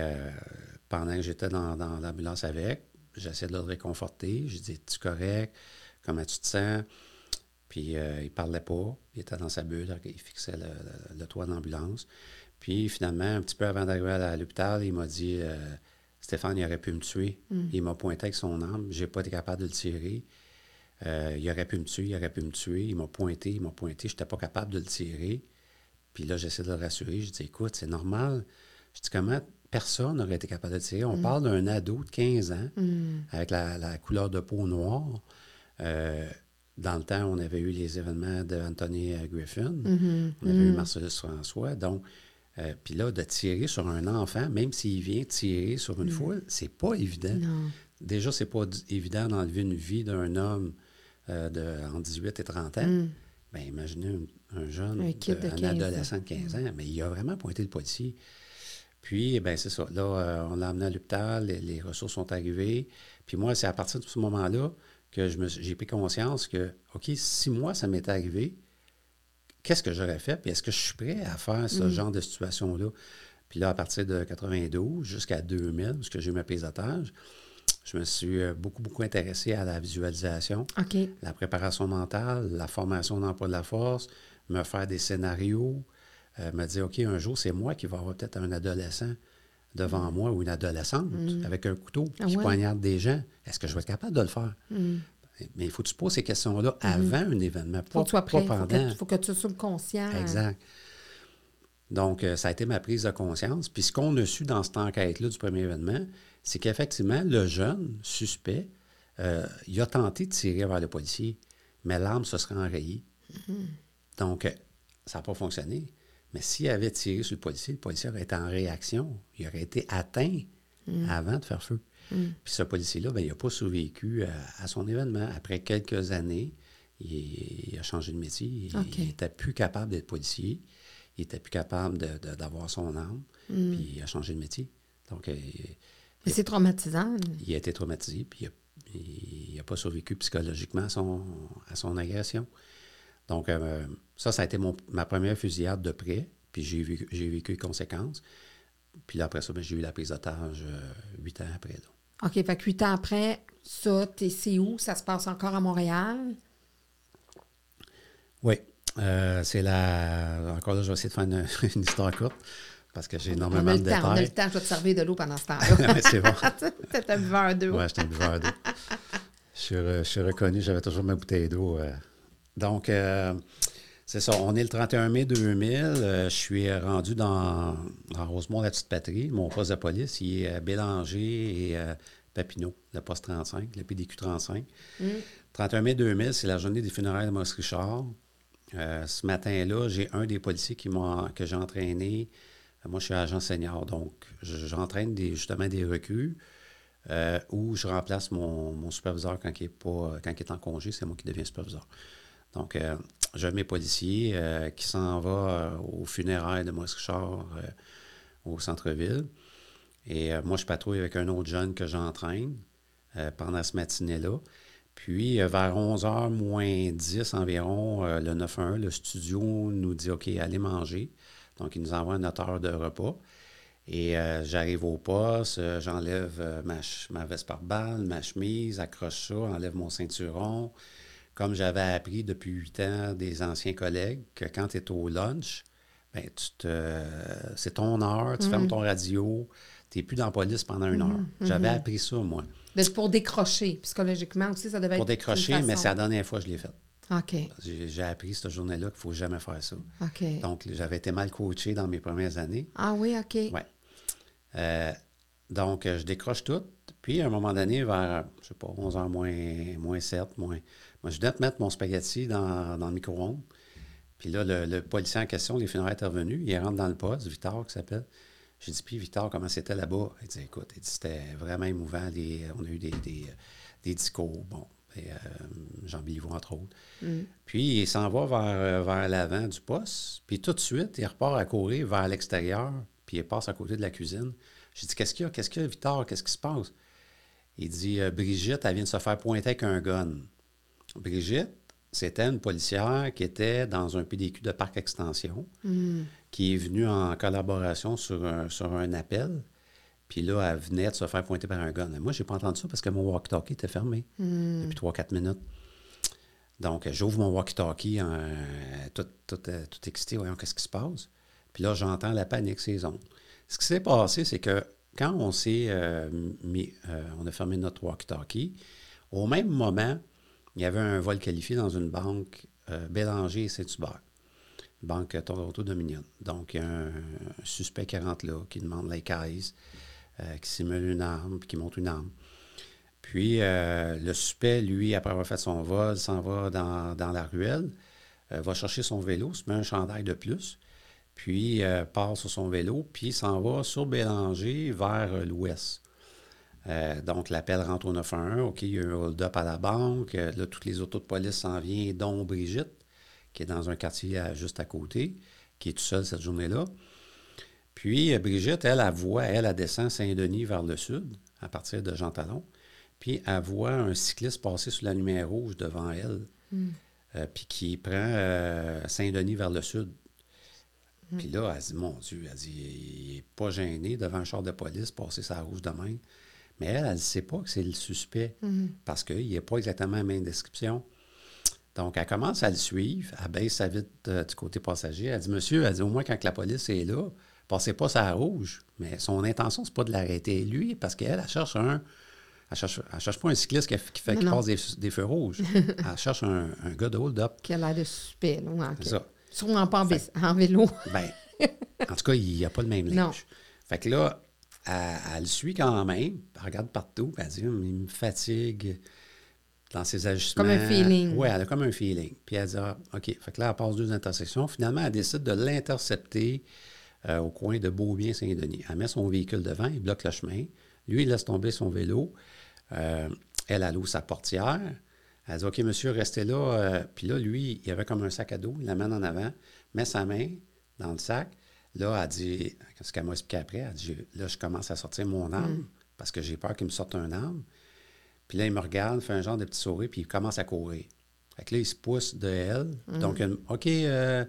pendant que j'étais dans, dans l'ambulance avec, j'essayais de le réconforter. Je dis Tu correct? Comment tu te sens? Puis euh, il parlait pas, il était dans sa bulle, il fixait le, toit d'ambulance. Puis finalement, un petit peu avant d'arriver à l'hôpital, il m'a dit euh, Stéphane, il aurait pu me tuer. Mm. Il m'a pointé avec son arme, j'ai pas été capable de le tirer. Euh, il aurait pu me tuer, il aurait pu me tuer. Il m'a pointé, il m'a pointé, je n'étais pas capable de le tirer. Puis là, j'essaie de le rassurer. Je dis Écoute, c'est normal. Je dis Comment personne n'aurait été capable de tirer On mm. parle d'un ado de 15 ans mm. avec la, couleur de peau noire. Euh, dans le temps, on avait eu les événements d'Anthony Griffin, mm-hmm. on avait eu mm-hmm. Marcellus François. Donc, euh, puis là, de tirer sur un enfant, même s'il vient tirer sur une mm. foule, c'est pas évident. Déjà, c'est pas évident d'enlever une vie d'un homme euh, de, en 18 et 30 ans. Bien, imaginez un, jeune, un, adolescent de 15 ans, mais il a vraiment pointé le policier. Puis, ben c'est ça. Là, on l'a amené à l'hôpital, les, les, ressources sont arrivées. Puis moi, c'est à partir de ce moment-là que j'ai pris conscience que, OK, si moi, ça m'était arrivé, qu'est-ce que j'aurais fait? Puis est-ce que je suis prêt à faire ce mm. genre de situation-là? Puis là, à partir de 92 jusqu'à 2000, parce que j'ai eu mes paysatage, je me suis euh, beaucoup, beaucoup intéressé à la visualisation, la préparation mentale, la formation d'emploi de la force, me faire des scénarios, euh, me dire, OK, un jour, c'est moi qui vais avoir peut-être un adolescent devant moi ou une adolescente mm. avec un couteau ah qui poignarde des gens, est-ce que je vais être capable de le faire? Mm. Mais il faut que tu poses ces questions-là mm-hmm. avant un événement, pas, faut que pendant. Il faut, que tu sois conscient. Exact. Donc, euh, ça a été ma prise de conscience. Puis ce qu'on a su dans cette enquête-là du premier événement, c'est qu'effectivement, le jeune suspect, euh, il a tenté de tirer vers le policier, mais l'arme se serait enrayée. Mm-hmm. Donc, ça n'a pas fonctionné. Mais s'il avait tiré sur le policier, le policier aurait été en réaction. Il aurait été atteint mm. avant de faire feu. Mm. Puis ce policier-là, ben, il n'a pas survécu à, son événement. Après quelques années, il, a changé de métier. Il n'était plus capable d'être policier. Il n'était plus capable d'avoir son arme. Mm. Puis il a changé de métier. Donc, euh, Mais c'est traumatisant. Il a été traumatisé, puis il n'a pas survécu psychologiquement à son, à son agression. Donc, euh, ça, ça a été mon, ma première fusillade de près, puis j'ai vécu, les conséquences. Puis là, après ça, ben, j'ai eu la prise d'otage euh, huit ans après. Là. OK, fait que huit ans après, ça, t'es, c'est où? Ça se passe encore à Montréal? Oui. Euh, c'est la. Encore là, je vais essayer de faire une, une histoire courte parce que j'ai On énormément de temps, on a le détails. temps. Je vais te servir de l'eau pendant ce temps-là. C'est bon. T'es un buveur d'eau. Oui, j'étais un buveur d'eau. je, suis re- je suis reconnu, j'avais toujours ma bouteille d'eau. euh. Donc, euh, c'est ça. On est le 31 mai 2000. euh, je suis rendu dans, dans Rosemont, la petite patrie. Mon poste de police, il est à Bélanger et euh, Papineau, le poste 35, le PDQ 35. 31 mai 2000, c'est la journée des funérailles de Maurice Richard. Euh, ce matin-là, j'ai un des policiers qui que j'ai entraîné. Euh, Moi, je suis agent senior, donc je- j'entraîne des, justement des recrues euh, où je remplace mon, mon superviseur quand il, est pas, quand il est en congé. C'est moi qui deviens superviseur. Donc, euh, j'ai mes policiers euh, qui s'en va euh, aux funérailles de Maurice Richard au centre-ville. Et moi, je patrouille avec un autre jeune que j'entraîne pendant ce matinée-là. Puis, vers 11h moins 10 environ, le 9-1, le studio nous dit OK, allez manger. Donc, il nous envoie notre heure de repas. Et j'arrive au poste, j'enlève ma, ma veste par balle, ma chemise, accroche ça, enlève mon ceinturon. Comme j'avais appris depuis huit ans des anciens collègues que quand tu es au lunch, ben, tu te, c'est ton heure, tu fermes ton radio, tu n'es plus dans la police pendant une heure. J'avais appris ça, moi. Mais c'est pour décrocher. Psychologiquement aussi, ça devait Pour être. décrocher, une mais c'est la dernière fois que je l'ai fait. OK. J'ai appris cette journée-là qu'il ne faut jamais faire ça. OK. Donc, j'avais été mal coaché dans mes premières années. ah oui, OK. Ouais. Euh, donc, je décroche tout. Puis, à un moment donné, vers, je sais pas, 11h moins, moins 7, moins... Moi, je venais de mettre mon spaghetti dans, dans le micro-ondes. Puis là, le, le policier en question, les funérailles étaient revenu. Il rentre dans le poste, Victor, qui s'appelle. J'ai dit, puis Victor, comment c'était là-bas? Il dit, écoute, c'était vraiment émouvant. Les- on a eu des, des, des discours, bon, et, euh, Jean entre autres. Puis, il s'en va vers, euh, vers l'avant du poste. Puis, tout de suite, il repart à courir vers l'extérieur. Puis, il passe à côté de la cuisine. J'ai dit, qu'est-ce qu'il y a? Qu'est-ce qu'il y a, Victor? Qu'est-ce qui se passe? Il dit, euh, Brigitte, elle vient de se faire pointer avec un gun. Brigitte, c'était une policière qui était dans un PDQ de Parc Extension, qui est venue en collaboration sur un, sur un appel. Puis là, elle venait de se faire pointer par un gun. Moi, je n'ai pas entendu ça parce que mon walkie-talkie était fermé depuis 3-4 minutes. Donc, j'ouvre mon walkie-talkie, euh, tout, tout, euh, tout excité, voyons qu'est-ce qui se passe. Puis là, j'entends la panique, ces ondes. Ce qui s'est passé, c'est que quand on s'est euh, mis, euh, on a fermé notre walkie-talkie, au même moment, il y avait un vol qualifié dans une banque euh, Bélanger et Saint-Hubert, banque euh, Toronto Dominion. Donc, il y a un, un suspect qui rentre là, qui demande les caisses, euh, qui simule une arme, puis qui monte une arme. Puis, euh, le suspect, lui, après avoir fait son vol, s'en va dans, dans la ruelle, euh, va chercher son vélo, se met un chandail de plus, puis part sur son vélo, puis s'en va sur Bélanger vers l'ouest. Euh, donc, l'appel rentre au 911. OK, il y a un hold-up à la banque. Euh, là, toutes les autos de police s'en viennent, dont Brigitte, qui est dans un quartier à- juste à côté, qui est tout seul cette journée-là. Puis, euh, Brigitte, elle, elle voit, elle, elle descend Saint-Denis vers le sud, à partir de Jean Talon. Puis, elle voit un cycliste passer sur la lumière rouge devant elle, euh, puis qui prend Saint-Denis vers le sud. Puis là, elle dit, mon Dieu, elle dit, il n'est pas gêné devant un char de police, passer sa rouge de même. Mais elle, elle ne sait pas que c'est le suspect, parce qu'il n'est pas exactement la même description. Donc, elle commence à le suivre, elle baisse sa vitre euh, du côté passager. Elle dit, monsieur, elle dit, au moins quand la police est là, passez pas sa rouge. Mais son intention, c'est pas de l'arrêter lui, parce qu'elle, elle cherche un. Elle cherche, elle cherche pas un cycliste qui, qui fait, qui passe des, des feux rouges. elle cherche un, un gars de hold-up. Qui a l'air de suspect. Là. Ouais, OK. C'est ça. Sûrement pas en, en vélo. Ben, en tout cas, il n'y a pas le même linge. Non. Fait que là, elle, elle le suit quand même. Elle regarde partout. puis Elle dit, Hum, il me fatigue dans ses ajustements. Comme un feeling. Oui, elle a comme un feeling. Puis elle dit, ah, OK. Fait que là, elle passe deux intersections. Finalement, elle décide de l'intercepter euh, au coin de Beaubien-Saint-Denis. Elle met son véhicule devant, il bloque le chemin. Lui, il laisse tomber son vélo. Euh, elle, elle ouvre sa portière. Elle dit, OK, monsieur, restez là. Euh, puis là, lui, il avait comme un sac à dos. Il l'amène en avant, met sa main dans le sac. Là, elle dit, ce qu'elle m'a expliqué après, elle dit, là, je commence à sortir mon arme parce que j'ai peur qu'il me sorte un arme. Puis là, il me regarde, fait un genre de petit sourire, puis il commence à courir. Fait que là, il se pousse de elle. Mm. Donc, une- OK, euh,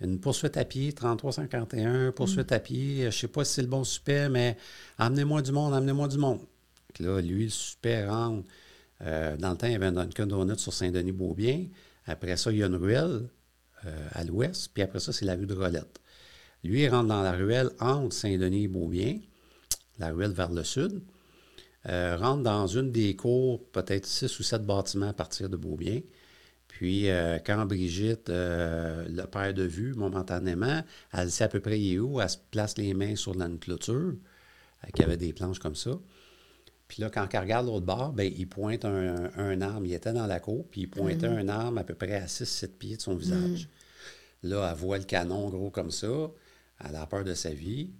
une poursuite à pied, 3351, poursuite Mm. à pied. Je ne sais pas si c'est le bon suspect, mais amenez-moi du monde, amenez-moi du monde. Fait que là, lui, le suspect rentre. Euh, dans le temps, il y avait un Dunkin' Donut sur Saint-Denis-Beaubien. Après ça, il y a une ruelle euh, à l'ouest. Puis après ça, c'est la rue de Rolette. Lui, il rentre dans la ruelle entre Saint-Denis et Beaubien, la ruelle vers le sud. Euh, rentre dans une des cours, peut-être six ou sept bâtiments à partir de Beaubien. Puis, euh, quand Brigitte euh, le perd de vue momentanément, elle sait à peu près il est où, elle se place les mains sur une clôture, qui avait des planches comme ça. Puis là, quand elle regarde l'autre bord, ben, il pointe un, un arme. Il était dans la cour, puis il pointait un arme à peu près à 6-7 pieds de son visage. Là, elle voit le canon gros comme ça. Elle a peur de sa vie.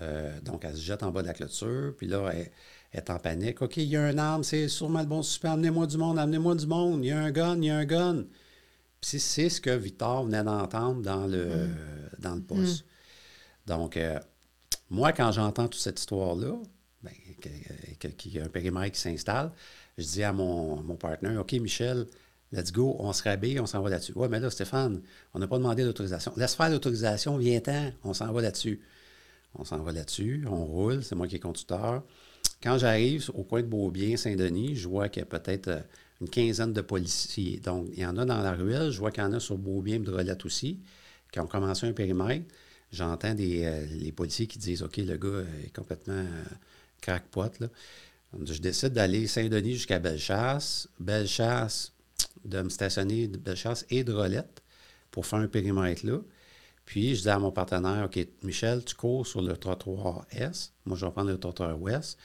Euh, donc, elle se jette en bas de la clôture. Puis là, elle, elle est en panique. OK, il y a un arme, c'est sûrement le bon suspect. Amenez-moi du monde, amenez-moi du monde. Il y a un gun, il y a un gun. Puis c'est ce que Victor venait d'entendre dans le, dans le poste. Donc, euh, moi, quand j'entends toute cette histoire-là, ben, qu'il y a un périmètre qui s'installe, je dis à mon, mon partenaire, OK, Michel, let's go, on se rhabille, on s'en va là-dessus. Ouais, mais là, Stéphane, on n'a pas demandé d'autorisation. Laisse faire l'autorisation, viens-t'en, on s'en va là-dessus. On s'en va là-dessus, on roule, c'est moi qui est conducteur. Quand j'arrive au coin de Beaubien, Saint-Denis, je vois qu'il y a peut-être euh, une quinzaine de policiers. Donc, il y en a dans la ruelle, je vois qu'il y en a sur Beaubien et Drolette aussi, qui ont commencé un périmètre. J'entends euh, les policiers qui disent OK, le gars est complètement euh, crackpot. Là. Je décide d'aller Saint-Denis jusqu'à Bellechasse. Bellechasse, de me stationner de Bellechasse et Drolette pour faire un périmètre là. Puis, je dis à mon partenaire, OK, Michel, tu cours sur le trottoir Est. Moi, je vais prendre le trottoir Ouest.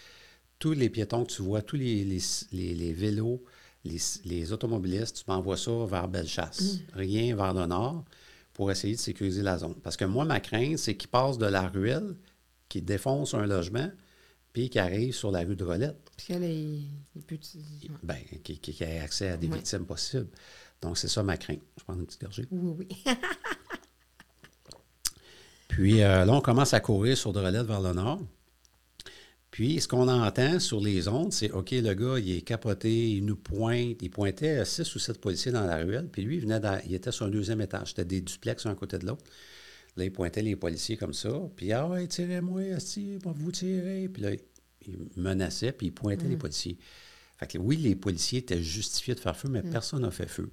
Tous les piétons que tu vois, tous les, les, les- les vélos, les, les automobilistes, tu m'envoies ça vers Bellechasse. Rien vers le nord pour essayer de sécuriser la zone. Parce que moi, ma crainte, c'est qu'ils passent de la ruelle, qu'ils défoncent un logement, puis qu'ils arrivent sur la rue de Rolette. Puis qu'elle peut- Ben, qui, qui, qui ait accès à des Ouais. victimes possibles. Donc, c'est ça ma crainte. Je prends une petite gorgée. Oui, oui. Puis euh, là, on commence à courir sur Drolette vers le nord. Puis, ce qu'on entend sur les ondes, c'est OK, le gars, il est capoté, il nous pointe. Il pointait six ou sept policiers dans la ruelle. Puis lui, il, venait il était sur un deuxième étage. C'était des duplex un côté de l'autre. Là, il pointait les policiers comme ça. Puis, ah ouais, tirez-moi, pour vous tirer. Puis là, il menaçait, puis il pointait les policiers. Fait que oui, les policiers étaient justifiés de faire feu, mais personne n'a fait feu.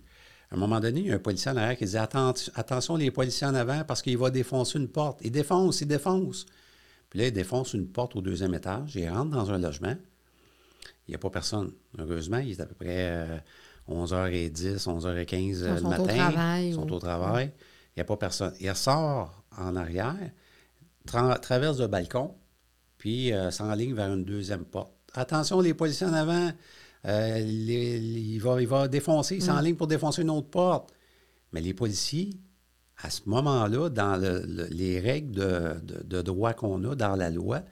À un moment donné, il y a un policier en arrière qui disait Atten- Attention, les policiers en avant, parce qu'il va défoncer une porte. Il défonce, il défonce. Puis là, il défonce une porte au deuxième étage. Il rentre dans un logement. Il n'y a pas personne. Heureusement, il est à peu près euh, 11h10, 11h15 euh, Ils le sont au matin. travail Ils sont au travail. Il n'y a pas personne. Il ressort en arrière, tra- traverse le balcon, puis euh, s'enligne vers une deuxième porte. Attention, les policiers en avant, euh, les- les- il, va, il va défoncer, il s'enligne pour défoncer une autre porte. Mais les policiers, à ce moment-là, dans le- le- les règles de, de- de droit qu'on a dans la loi,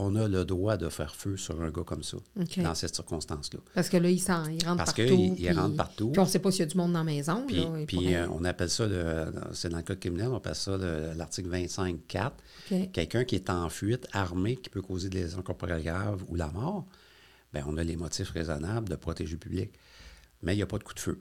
on a le droit de faire feu sur un gars comme ça, dans cette circonstance-là. Parce que là, il, s'en- il rentre Parce partout. qu'il- il puis- rentre partout. Puis on ne sait pas s'il y a du monde dans la maison. Puis, là, puis, euh, on appelle ça, le- c'est dans le code criminel, on appelle ça le- l'article 25.4. OK. Quelqu'un qui est en fuite, armé, qui peut causer des lésions corporelles graves ou la mort, bien, on a les motifs raisonnables de protéger le public. Mais il n'y a pas de coup de feu.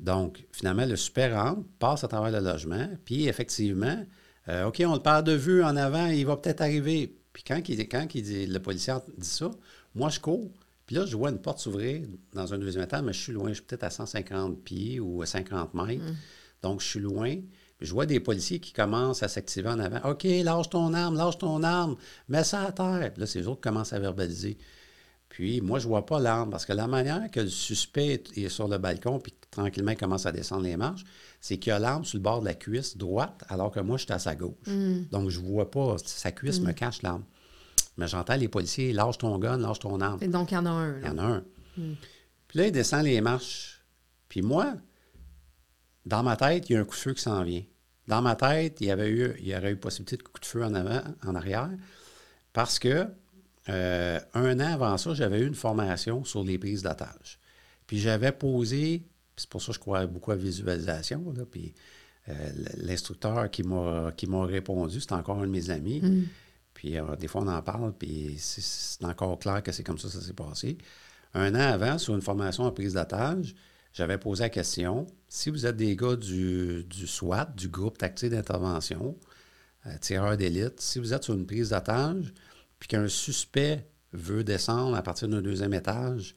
Donc, finalement, le super rentre, passe à travers le logement, puis effectivement, euh, OK, on le perd de vue en avant, il va peut-être arriver. Puis quand, il, quand il dit, le policier dit ça, moi, je cours. Puis là, je vois une porte s'ouvrir dans un deuxième étage, mais je suis loin, je suis peut-être à 150 pieds ou à 50 mètres. Donc, je suis loin. Puis je vois des policiers qui commencent à s'activer en avant. OK, lâche ton arme, lâche ton arme, mets ça à terre. Puis là, c'est eux autres qui commencent à verbaliser. Puis moi, je vois pas l'arme parce que la manière que le suspect est- sur le balcon puis tranquillement il commence à descendre les marches, c'est qu'il a l'arme sur le bord de la cuisse droite alors que moi, je suis à sa gauche. Donc, je vois pas. Sa cuisse me cache l'arme. Mais j'entends les policiers, lâche ton gun, lâche ton arme. Et donc, il y en a un. Il y en a un. Puis là, il descend les marches. Puis moi, dans ma tête, il y a un coup de feu qui s'en vient. Dans ma tête, il y, avait eu, il y aurait eu possibilité de coup de feu en avant, en arrière, parce que euh, un an avant ça, j'avais eu une formation sur les prises d'otages. Puis j'avais posé, c'est pour ça que je crois beaucoup à la visualisation, là, puis euh, l'instructeur qui m'a qui m'a répondu, c'est encore un de mes amis. Puis euh, des fois, on en parle, puis c'est- c'est encore clair que c'est comme ça que ça s'est passé. Un an avant, sur une formation en prise d'otage, j'avais posé la question si vous êtes des gars du, du SWAT, du groupe tactique d'intervention, euh, tireur d'élite, si vous êtes sur une prise d'otage, puis qu'un suspect veut descendre à partir d'un deuxième étage,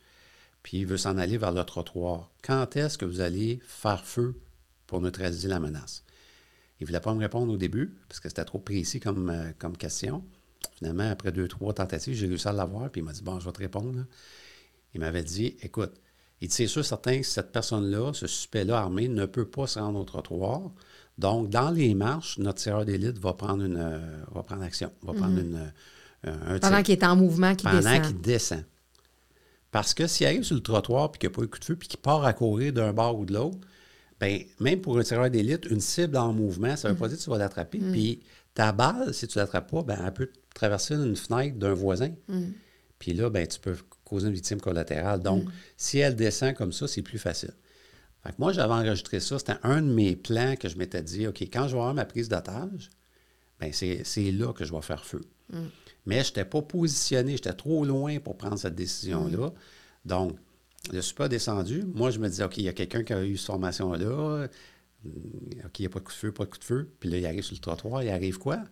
puis il veut s'en aller vers le trottoir, quand est-ce que vous allez faire feu pour neutraliser la menace? Il ne voulait pas me répondre au début, parce que c'était trop précis comme, euh, comme question. Finalement, après deux, trois tentatives, j'ai réussi à l'avoir, puis il m'a dit Bon, je vais te répondre. Il m'avait dit Écoute, il dit C'est sûr, certain que cette personne-là, ce suspect-là armé, ne peut pas se rendre au trottoir. Donc, dans les marches, notre tireur d'élite va prendre une euh, va prendre action, va prendre Mhm. une, euh, un Pendant qu'il est en mouvement, qu'il pendant qu'il descend. Parce que s'il arrive sur le trottoir puis qu'il n'y a pas eu coup de feu puis qu'il part à courir d'un bord ou de l'autre, ben même pour un tireur d'élite, une cible en mouvement, ça ne veut pas dire que tu vas l'attraper. Puis ta balle, si tu ne l'attrapes pas, ben, elle peut traverser une fenêtre d'un voisin. Puis là, ben, tu peux causer une victime collatérale. Donc, si elle descend comme ça, c'est plus facile. Fait que moi, j'avais enregistré ça. C'était un de mes plans que je m'étais dit, OK, quand je vais avoir ma prise d'otage, ben c'est là que je vais faire feu. Mais je n'étais pas positionné, j'étais trop loin pour prendre cette décision-là. Donc, je ne suis pas descendu. Moi, je me disais, OK, il y a quelqu'un qui a eu cette formation-là. Hum, OK, il n'y a pas de coup de feu, pas de coup de feu. Puis là, il arrive sur le trottoir, il arrive quoi?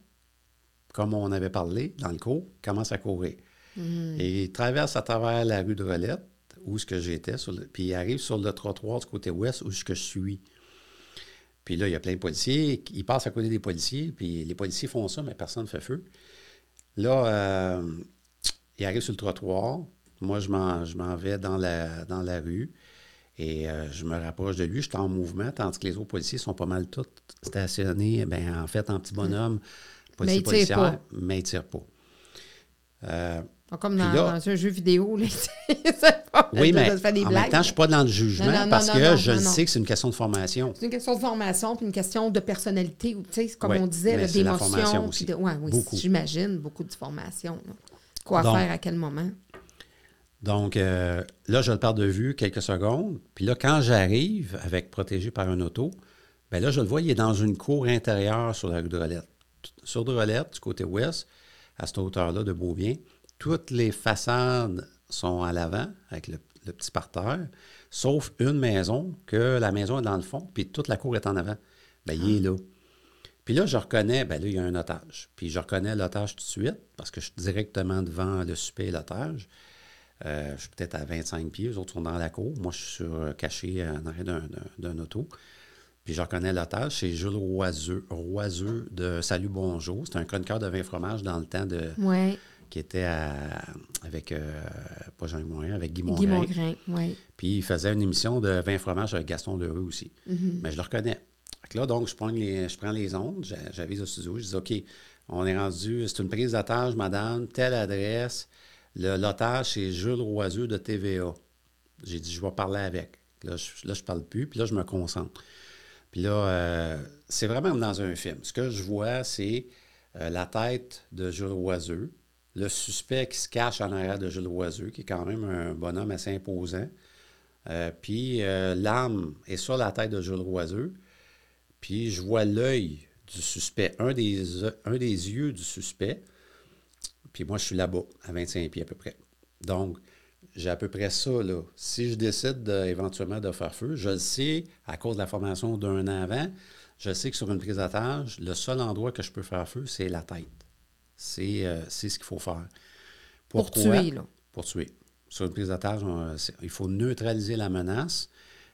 Comme on avait parlé dans le cours, il commence à courir. Et il traverse à travers la rue de Rolette, où ce que j'étais, puis il arrive sur le trottoir du côté ouest, où ce que je suis. Puis là, il y a plein de policiers. Il passe à côté des policiers, puis les policiers font ça, mais personne ne fait feu. Là, euh, il arrive sur le trottoir. Moi, je m'en, vais dans la, dans la rue et euh, je me rapproche de lui. Je suis en mouvement, tandis que les autres policiers sont pas mal tous stationnés, ben, en fait, en petit bonhomme, policiers, ils tirent policières, pas. mais ils tirent pas. Euh, Pas Comme dans, là- dans un jeu vidéo. Là, oui, mais de faire des en blagues. même temps, je ne suis pas dans le jugement Non, non, non, parce non, que je sais que c'est une question de formation. C'est une question de formation, puis une question de personnalité, comme Oui, on disait, d'émotion. ouais, oui, Beaucoup. j'imagine, beaucoup de formation. là. Quoi Donc- faire à quel moment? Donc, euh, là, je le perds de vue quelques secondes. Puis là, quand j'arrive, avec protégé par un auto, bien là, je le vois, il est dans une cour intérieure sur la rue de Rolette. Sur de Rolette, du côté ouest, à cette hauteur-là de Beaubien, toutes les façades sont à l'avant, avec le, le petit parterre, sauf une maison, que la maison est dans le fond, puis toute la cour est en avant. Bien, il est là. Puis là, je reconnais, ben là, il y a un otage. Puis je reconnais l'otage tout de suite, parce que je suis directement devant le suspect et l'otage. Euh, je suis peut-être à 25 pieds, les autres sont dans la cour. Moi, je suis sur, euh, caché en arrière d'un, auto. Puis je reconnais l'otage, c'est Jules Roiseux, Roiseux de Salut Bonjour. C'est un chroniqueur de vin fromage dans le temps de, Oui, qui était à- avec, euh, pas Jean Morin, avec Guy Guy Mongrain. Oui. Puis il faisait une émission de vin fromage avec Gaston Lheureux aussi. Mais je le reconnais. Là, donc, je prends les, je prends les ondes, j'a- j'avise au studio, je dis OK, on est rendu, c'est une prise d'otage, madame, telle adresse. Le- L'otage, c'est Jules Roiseux de TVA. J'ai dit, je vais parler avec. Là, je, là, je parle plus, puis là, je me concentre. Puis là, euh, c'est vraiment dans un film. Ce que je vois, c'est euh, la tête de Jules Roiseux, le suspect qui se cache en arrière de Jules Roiseux, qui est quand même un bonhomme assez imposant. Euh, puis euh, l'arme est sur la tête de Jules Roiseux. Puis je vois l'œil du suspect, un des, yeux du suspect. Puis moi, je suis là-bas, à 25 pieds à peu près. Donc, j'ai à peu près ça, là. Si je décide de- éventuellement de faire feu, je le sais, à cause de la formation d'un an avant, je sais que sur une prise d'otage, le seul endroit que je peux faire feu, c'est la tête. C'est euh, c'est ce qu'il faut faire. Pour tuer, là. Pour tuer. Sur une prise d'otage, il faut neutraliser la menace.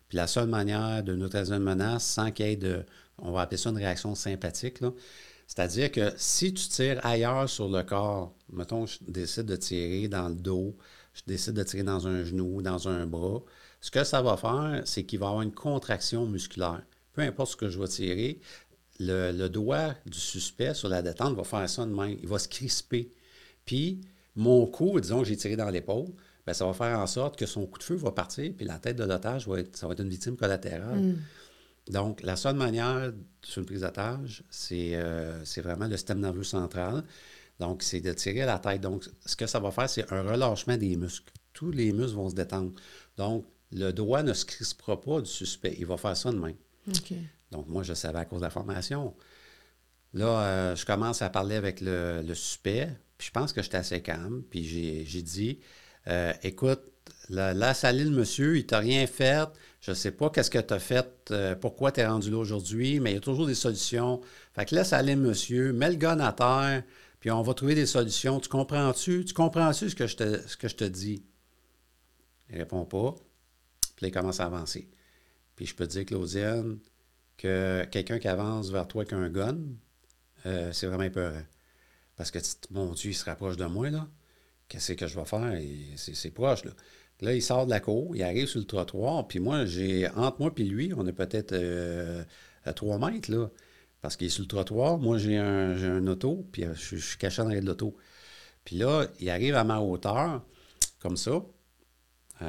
Puis la seule manière de neutraliser une menace sans qu'il y ait de, on va appeler ça une réaction sympathique, c'est-à-dire que si tu tires ailleurs sur le corps, mettons, je décide de tirer dans le dos, je décide de tirer dans un genou, dans un bras, ce que ça va faire, c'est qu'il va y avoir une contraction musculaire. Peu importe ce que je vais tirer, le, le doigt du suspect sur la détente va faire ça de même. Il va se crisper. Puis, mon coup, disons que j'ai tiré dans l'épaule, ben, ça va faire en sorte que son coup de feu va partir, puis la tête de l'otage, va être, ça va être une victime collatérale. Donc, la seule manière sur une prise d'otage, c'est euh, c'est vraiment le système nerveux central. Donc, c'est de tirer à la tête. Donc, ce que ça va faire, c'est un relâchement des muscles. Tous les muscles vont se détendre. Donc, le doigt ne se crispera pas du suspect. Il va faire ça de même. OK. Donc, moi, je savais à cause de la formation. Là, euh, je commence à parler avec le, suspect, puis je pense que j'étais assez calme, puis j'ai dit euh, Écoute, la, laisse aller le monsieur, il t'a rien fait. Je sais pas qu'est-ce que tu as fait, euh, pourquoi tu es rendu là aujourd'hui, mais il y a toujours des solutions. Fait que laisse aller le monsieur, mets le gun à terre, puis on va trouver des solutions. Tu comprends-tu? Tu comprends-tu ce que je te, ce que je te dis? Il répond pas. Puis là, il commence à avancer. Puis je peux te dire, Claudienne, que quelqu'un qui avance vers toi avec un gun, euh, c'est vraiment peur. Parce que, mon Dieu, il se rapproche de moi, là. Qu'est-ce que je vais faire? C'est proche, là. Là, il sort de la cour, il arrive sur le trottoir, puis moi, j'ai entre moi et lui, on est peut-être euh, à trois mètres, là. Parce qu'il est sur le trottoir. Moi, j'ai un, auto, puis euh, je, suis caché dans l'auto. Puis là, il arrive à ma hauteur, comme ça,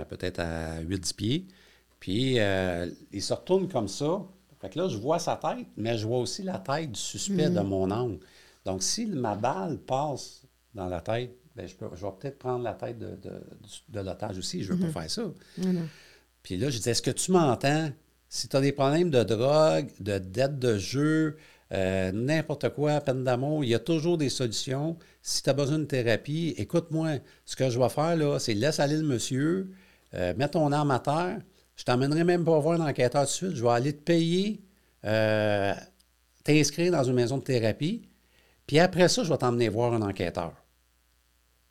peut-être à 8-10 pieds. Puis il se retourne comme ça, fait que là, je vois sa tête, mais je vois aussi la tête du suspect de mhm. mon angle. Donc, si ma balle passe dans la tête, ben, je, je vais peut-être prendre la tête de, de, l'otage aussi. Je ne veux pas mhm. faire ça. Puis là, je dis, est-ce que tu m'entends? Si tu as des problèmes de drogue, de dette de jeu, euh, n'importe quoi, peine d'amour, il y a toujours des solutions. Si tu as besoin de thérapie, écoute-moi. Ce que je vais faire, là, c'est laisse aller le monsieur, euh, mets ton arme à terre, je t'emmènerai même pas voir un enquêteur tout de suite. Je vais aller te payer, euh, t'inscrire dans une maison de thérapie. Puis après ça, je vais t'emmener voir un enquêteur.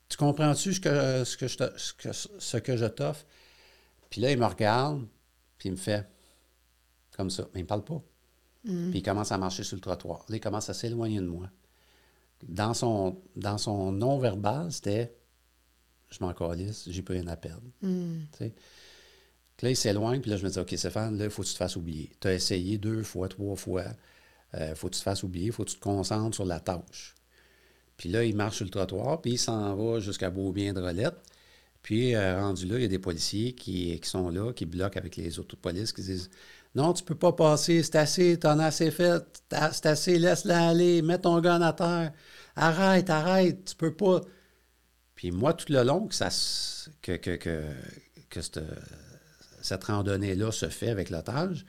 Tu comprends-tu ce que, ce que je, ce que, je t'offre? Puis là, il me regarde, puis il me fait comme ça. Mais il ne me parle pas. Mm. Puis il commence à marcher sur le trottoir. Là, il commence à s'éloigner de moi. Dans son, dans son non-verbal, c'était je m'en calisse, j'ai plus rien à perdre. Mm. Là, il s'éloigne, puis là, je me dis, OK, Stéphane, là, il faut que tu te fasses oublier. Tu as essayé deux fois, trois fois. Il euh, faut que tu te fasses oublier, il faut que tu te concentres sur la tâche. Puis là, il marche sur le trottoir, puis il s'en va jusqu'à Beaubien-Drolette. Puis, euh, rendu là, il y a des policiers qui, qui, sont là, qui bloquent avec les autos de police, qui disent Non, tu peux pas passer, c'est assez, t'en as assez fait, c'est assez, laisse-la aller, mets ton gun à terre, arrête, arrête, tu peux pas. Puis moi, tout le long que ça que, que, que, que cette randonnée-là se fait avec l'otage,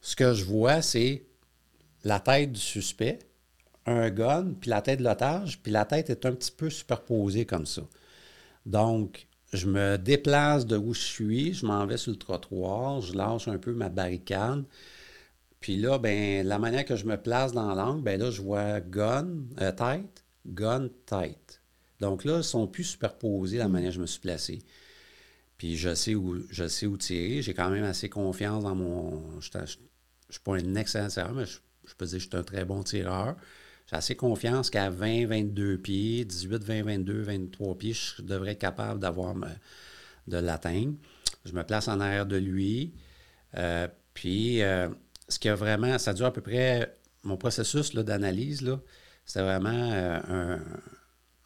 ce que je vois, c'est la tête du suspect, un gun, puis la tête de l'otage, puis la tête est un petit peu superposée comme ça. Donc, je me déplace de où je suis, je m'en vais sur le trottoir, je lâche un peu ma barricade. Puis là, ben, la manière que je me place dans l'angle, ben là, je vois gun, euh, tête, gun, tête. Donc là, ils sont plus superposés la manière que je me suis placé. Puis je sais où, je sais où tirer. J'ai quand même assez confiance dans mon. Je ne suis pas un excellent tireur, mais je, peux dire que je suis un très bon tireur. J'ai assez confiance qu'à 20, 22 pieds, 18, 20, 22, 23 pieds, je devrais être capable d'avoir de l'atteindre. Je me place en arrière de lui. Euh, puis, euh, ce qui a vraiment, ça dure à peu près, mon processus d'analyse, c'était vraiment euh,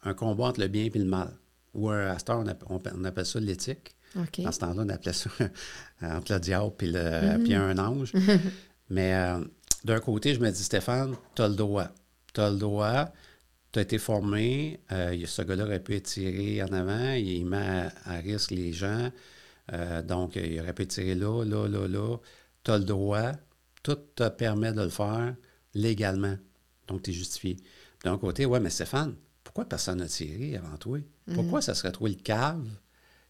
un, combat entre le bien et le mal. Ou à ce on, on appelle ça l'éthique. Dans ce temps-là, on appelait ça entre le diable et, le, mhm. un ange. Mais euh, d'un côté, je me dis, Stéphane, tu as le droit. Tu as le droit. Tu as été formé. Euh, ce gars-là aurait pu être tiré en avant. Il met à, risque les gens. Euh, donc, il aurait pu tiré là, là, là, là. Tu as le droit. Tout te permet de le faire légalement. Donc, tu es justifié. D'un côté, ouais, mais Stéphane, pourquoi personne n'a tiré avant toi? Pourquoi mhm. ça serait toi le cave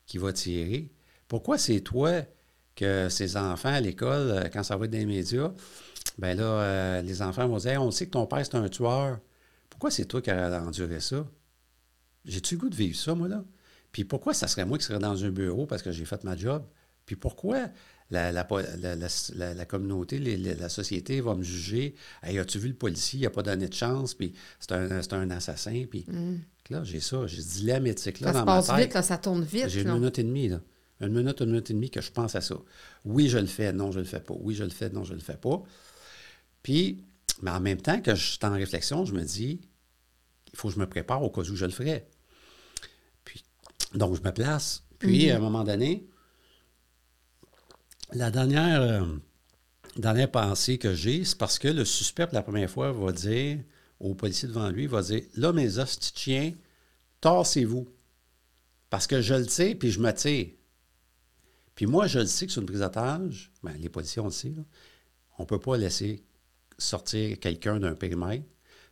qui va tirer. Pourquoi c'est toi que ces enfants à l'école, euh, quand ça va être dans les médias, ben là, euh, les enfants vont dire On sait que ton père, c'est un tueur. Pourquoi c'est toi qui as enduré ça? J'ai-tu le goût de vivre ça, moi, là? Puis pourquoi ça serait moi qui serais dans un bureau parce que j'ai fait ma job? Puis pourquoi la, la, communauté, la société va me juger? Hey, As-tu vu le policier? Il n'a pas donné de chance, puis c'est un, un, assassin. Puis mm. Là, j'ai ça, j'ai ce dilemme éthique-là dans ma tête. Ça passe vite, là, ça tourne vite. J'ai une minute et demie, là. Une minute, une minute et demie que je pense à ça. Oui, je le fais, non, je le fais pas. Oui, je le fais, non, je le fais pas. Puis, mais en même temps que je suis en réflexion, je me dis, il faut que je me prépare au cas où je le ferai. Puis, donc, je me place. Puis, à un mhm. moment donné, la dernière, euh, dernière pensée que j'ai, c'est parce que le suspect, pour la première fois, va dire au policier devant lui, il va dire Là, mes tiens, tassez-vous. Parce que je le sais, puis je me tire. Puis moi, je le sais que sur une prise d'otage, ben, les policiers, on le sait, on ne peut pas laisser sortir quelqu'un d'un périmètre.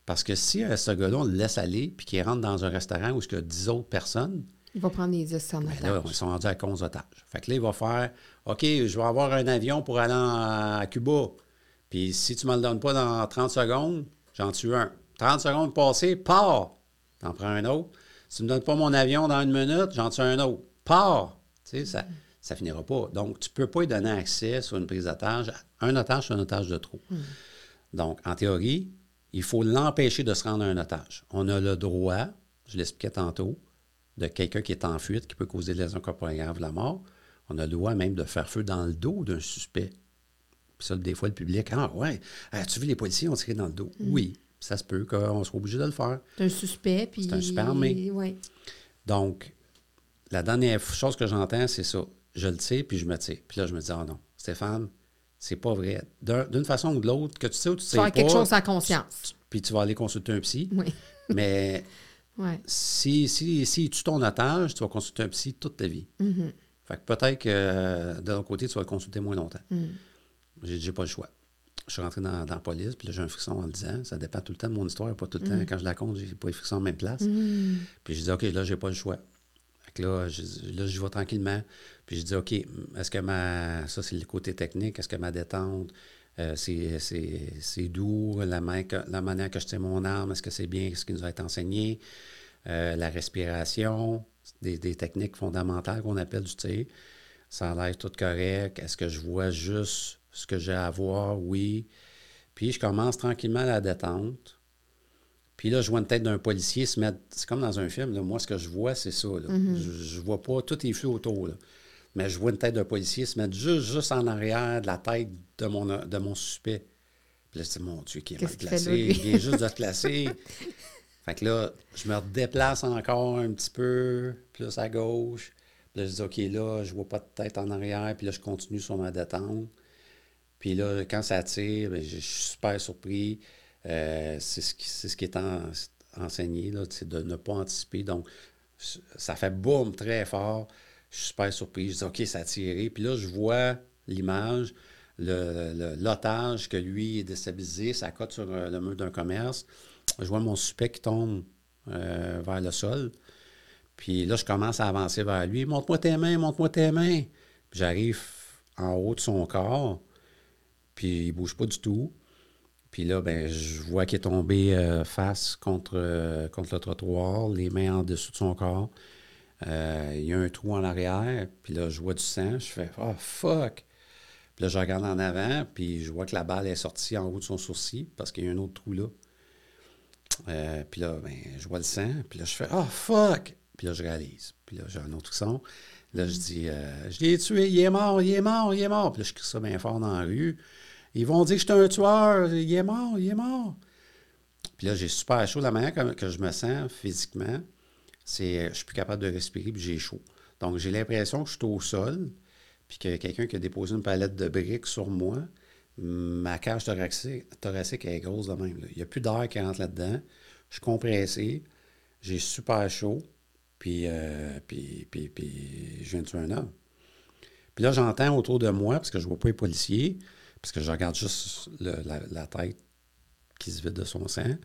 Parce que si euh, ce gars-là, on le laisse aller, puis qu'il rentre dans un restaurant où il y a 10 autres personnes, Il va prendre les 10 en Ben là, ils sont rendus à 11 otages. Fait que là, il va faire OK, je vais avoir un avion pour aller en- à Cuba. Puis si tu ne me le donnes pas dans 30 secondes, j'en tue un. 30 secondes passées, pars. T'en prends un autre. Si tu ne me donnes pas mon avion dans une minute, j'en tue un autre. Pars. Tu sais, ça ça finira pas. Donc, tu ne peux pas lui donner accès sur une prise d'otage. Un otage, c'est un otage de trop. Donc, en théorie, il faut l'empêcher de se rendre à un otage. On a le droit, je l'expliquais tantôt, de quelqu'un qui est en fuite, qui peut causer des lésions corporelles graves, la mort. On a le droit même de faire feu dans le dos d'un suspect. Puis ça, des fois, le public, ah ouais, as-tu vu les policiers ont tiré dans le dos? Oui, ça se peut qu'on soit obligé de le faire. C'est un suspect, puis... C'est un suspect armé. Donc, la dernière chose que j'entends, c'est ça. Je le sais, puis je me tire. Puis là, je me dis, ah non, Stéphane, c'est pas vrai. D'un- D'une façon ou de l'autre, que tu sais ou tu sais pas, quelque chose en conscience. puis tu vas aller consulter un psy. Oui. mais Ouais. si, si, si tu ton otage, tu vas consulter un psy toute ta vie. Mhm. Fait que peut-être que euh, de l'autre côté, tu vas le consulter moins longtemps. Mm. J'ai pas le choix. Je suis rentré dans, dans la police, puis là, j'ai un frisson en le disant. Ça dépend tout le temps de mon histoire, pas tout le temps. Quand je la compte, j'ai pas les frissons en même place. Mm. Puis je dis, OK, là, j'ai pas le choix. Fait que là, je, là, j'y vais tranquillement. Puis je dis, OK, est-ce que ma. Ça, c'est le côté technique? Est-ce que ma détente, euh, c'est, c'est, c'est doux? La, main que- la manière que je tiens mon arme, est-ce que c'est bien ce qui nous a été enseigné? Euh, la respiration, des, des techniques fondamentales qu'on appelle du tir. Ça a l'air tout correct. Est-ce que je vois juste ce que j'ai à voir? Oui. Puis je commence tranquillement la détente. Puis là, je vois une tête d'un policier se mettre. C'est comme dans un film. là. Moi, ce que je vois, c'est ça. là. je, je vois pas. Tout est flou autour. là. Mais je vois une tête d'un policier se mettre juste, juste en arrière de la tête de mon, de mon suspect. Puis là, je dis, mon Dieu, qui est mal lui? Il vient juste de se placer. fait que là, je me déplace encore un petit peu, plus à gauche. Puis là, je dis, OK, là, je vois pas de tête en arrière. Puis là, je continue sur ma détente. Puis là, quand ça tire, ben, je suis super surpris. Euh, c'est ce qui, est en- enseigné, c'est de ne pas anticiper. Donc, ça fait boum très fort. Je suis super surpris. Je dis, OK, ça a tiré. Puis là, je vois l'image, l'otage que lui est déstabilisé, ça cote sur euh, le mur d'un commerce. Je vois mon suspect qui tombe euh, vers le sol. Puis là, je commence à avancer vers lui. Montre-moi tes mains, montre-moi tes mains. J'arrive en haut de son corps. Puis il bouge pas du tout. Puis là, ben, je vois qu'il est tombé euh, face contre, euh, contre le trottoir, les mains en dessous de son corps. Euh, il y a un trou en arrière. Puis là, je vois du sang. Je fais Oh fuck! Puis là, je regarde en avant, puis je vois que la balle est sortie en haut de son sourcil parce qu'il y a un autre trou là. Puis là, ben, je vois le sang, puis là, je fais Oh fuck! Puis là, je réalise. Puis là, j'ai un autre son. Là, je dis euh, Je l'ai tué, il est mort, il est mort, il est mort. Puis là, je crie ça bien fort dans la rue. Ils vont dire que je suis un tueur, il est mort, il est mort. Puis là, j'ai super chaud. La manière que, que je me sens physiquement, c'est euh, je suis plus capable de respirer, puis j'ai chaud. Donc, j'ai l'impression que je suis au sol, puis qu'il y a quelqu'un qui a déposé une palette de briques sur moi. Ma cage thoracique, thoracique est grosse de même. Il n'y a plus d'air qui rentre là-dedans. Je suis compressé. J'ai super chaud. Puis, euh, puis, puis, puis je viens de tuer un homme. Puis là, j'entends autour de moi, parce que je ne vois pas les policiers, parce que je regarde juste le- la, la tête qui se vide de son sang.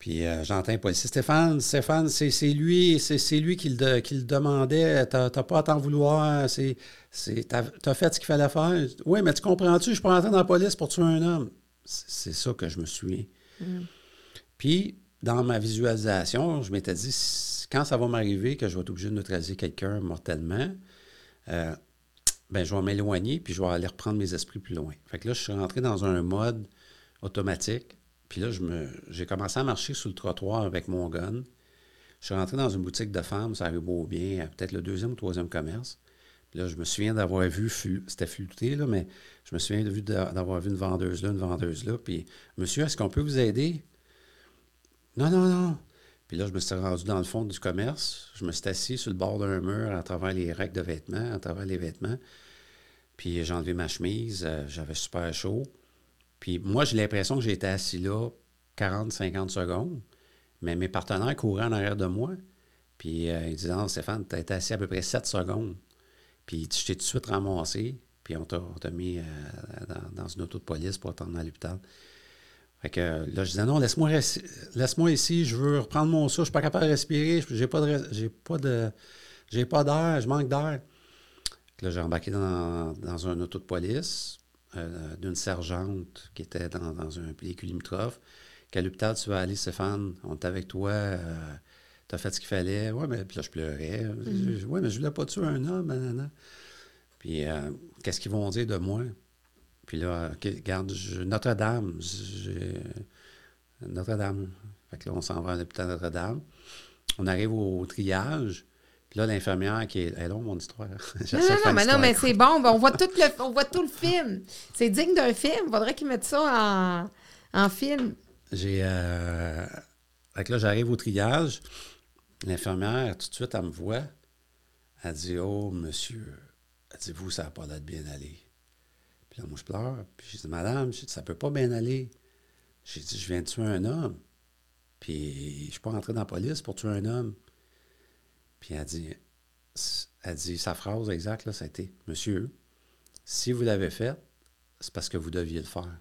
Puis euh, j'entends un policier. Stéphane, Stéphane, c'est c'est lui, c'est c'est lui qui le, qui le demandait. T'as t'as pas à t'en vouloir. C'est, c'est, t'as, t'as fait ce qu'il fallait faire. Oui, mais tu comprends-tu, je pas rentré dans la police pour tuer un homme. C'est, ça que je me souviens. Puis, dans ma visualisation, je m'étais dit, quand ça va m'arriver que je vais être obligé de neutraliser quelqu'un mortellement, euh, ben, je vais m'éloigner, puis je vais aller reprendre mes esprits plus loin. Fait que là, je suis rentré dans un mode automatique. Puis là, j'ai commencé à marcher sur le trottoir avec mon gun. Je suis rentré dans une boutique de femmes, ça arrive beau bien, à peut-être le deuxième ou troisième commerce. Puis là, je me souviens d'avoir vu, c'était flûté, là, mais je me souviens d'avoir vu une vendeuse là, une vendeuse là. Puis, monsieur, est-ce qu'on peut vous aider? Non, non, non. Puis là, je me suis rendu dans le fond du commerce. Je me suis assis sur le bord d'un mur à travers les racks de vêtements, à travers les vêtements. Puis j'ai enlevé ma chemise, euh, j'avais super chaud. Puis moi, j'ai l'impression que j'étais assis là 40-50 secondes, mais mes partenaires couraient en arrière de moi. Puis euh, ils disaient, Ah, Stéphane, tu été assis à peu près 7 secondes. Puis je t'ai tout de suite ramassé, puis on t'a on t'a mis euh, dans, dans une auto de police pour t'emmener à l'hôpital. Fait que là, je disais non, laisse-moi laisse-moi ici, je veux reprendre mon souffle, je suis pas capable de respirer, j'ai pas de j'ai pas de j'ai pas d'air, je manque d'air. Là, j'ai embarqué dans, dans, un auto de police euh, d'une sergente qui était dans, un véhicule limitrophe. Qu'à l'hôpital, tu vas aller, Stéphane, on est avec toi, euh, tu as fait ce qu'il fallait. Oui, mais puis là, je pleurais. Mm-hmm. Oui, mais je voulais pas tuer un homme, Puis, euh, qu'est-ce qu'ils vont dire de moi? Puis là, regarde, Notre-Dame, Notre-Dame. Fait que là, on s'en va à l'hôpital Notre-Dame. On arrive au triage. Puis là, l'infirmière qui est. Elle est longue, mon histoire. non, non, non, mais, non, mais c'est bon. On voit, tout le, on voit tout le film. C'est digne d'un film. Il faudrait qu'ils mettent ça en, en film. J'ai. Euh... Fait que là, j'arrive au triage. L'infirmière, tout de suite, elle me voit. Elle dit Oh, monsieur, elle dit Vous, ça n'a pas l'air de bien aller. Puis là, moi, je pleure. Puis je dis Madame, ça peut pas bien aller. J'ai dit Je viens de tuer un homme. Puis je suis pas rentré dans la police pour tuer un homme. Puis elle dit, elle dit sa phrase exacte, là, ça a été Monsieur, si vous l'avez fait, c'est parce que vous deviez le faire.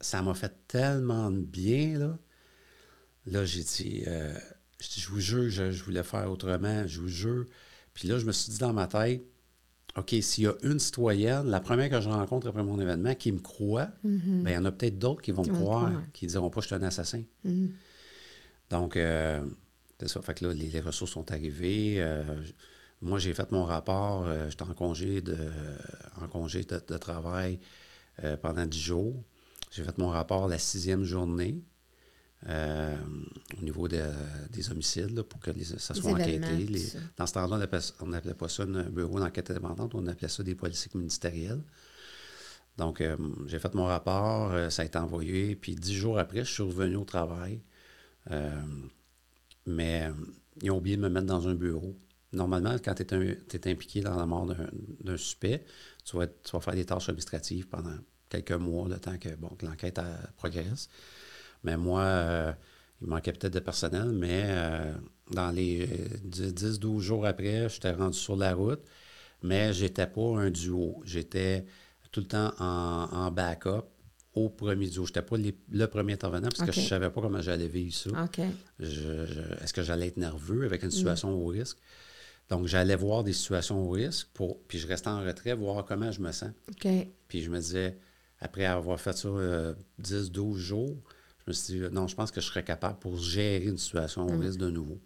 Ça m'a fait tellement de bien, là. Là, j'ai dit, euh, je vous jure, je, je, voulais faire autrement, je vous jure. Puis là, je me suis dit dans ma tête, OK, s'il y a une citoyenne, la première que je rencontre après mon événement, qui me croit, mm-hmm. bien, il y en a peut-être d'autres qui vont me croire, qui ne diront pas que je suis un assassin. Mm-hmm. Donc, euh, c'est ça. Fait que là, les, ressources sont arrivées. Euh, moi, j'ai fait mon rapport. Euh, j'étais en congé de, en congé de, travail pendant dix jours. J'ai fait mon rapport la sixième journée au niveau des homicides pour que ça soit enquêté. dans ce temps-là, on n'appelait pas ça un bureau d'enquête indépendante, on appelait ça des politiques ministérielles. Donc, j'ai fait mon rapport, ça a été envoyé, puis dix jours après, je suis revenu au travail. Mais euh, ils ont oublié de me mettre dans un bureau. Normalement, quand tu es, impliqué dans la mort d'un suspect, tu vas, faire des tâches administratives pendant quelques mois, le temps que, bon, l'enquête progresse. Mais moi, euh, il manquait peut-être de personnel, mais euh, dans les 10-12 jours après, j'étais rendu sur la route, mais j'étais pas un duo. J'étais tout le temps en, en backup au premier duo. Je n'étais pas le premier intervenant parce que je ne savais pas comment j'allais vivre ça. Est-ce que j'allais être nerveux avec une situation au risque? Donc, j'allais voir des situations au risque, pour, puis je restais en retrait, voir comment je me sens. Puis je me disais, après avoir fait ça 10, euh, 12 jours, je me suis dit, non, je pense que je serais capable pour gérer une situation au risque de nouveau.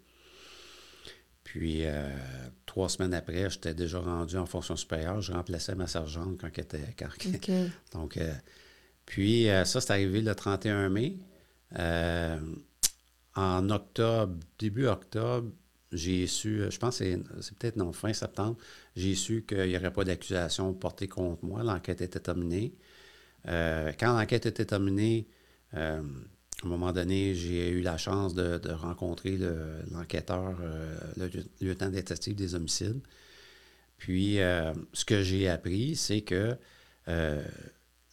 Puis, euh, trois semaines après, j'étais déjà rendu en fonction supérieure. Je remplaçais ma sergente quand elle était. Quand, Donc, euh, puis euh, ça, c'est arrivé le 31 mai. En octobre, début octobre, j'ai su, je pense que c'est peut-être non, fin septembre, j'ai su qu'il n'y aurait pas d'accusation portée contre moi. L'enquête était terminée. quand l'enquête était terminée, à un moment donné, j'ai eu la chance de, rencontrer l'enquêteur, le, lieutenant détective des homicides. Puis, ce que j'ai appris, c'est que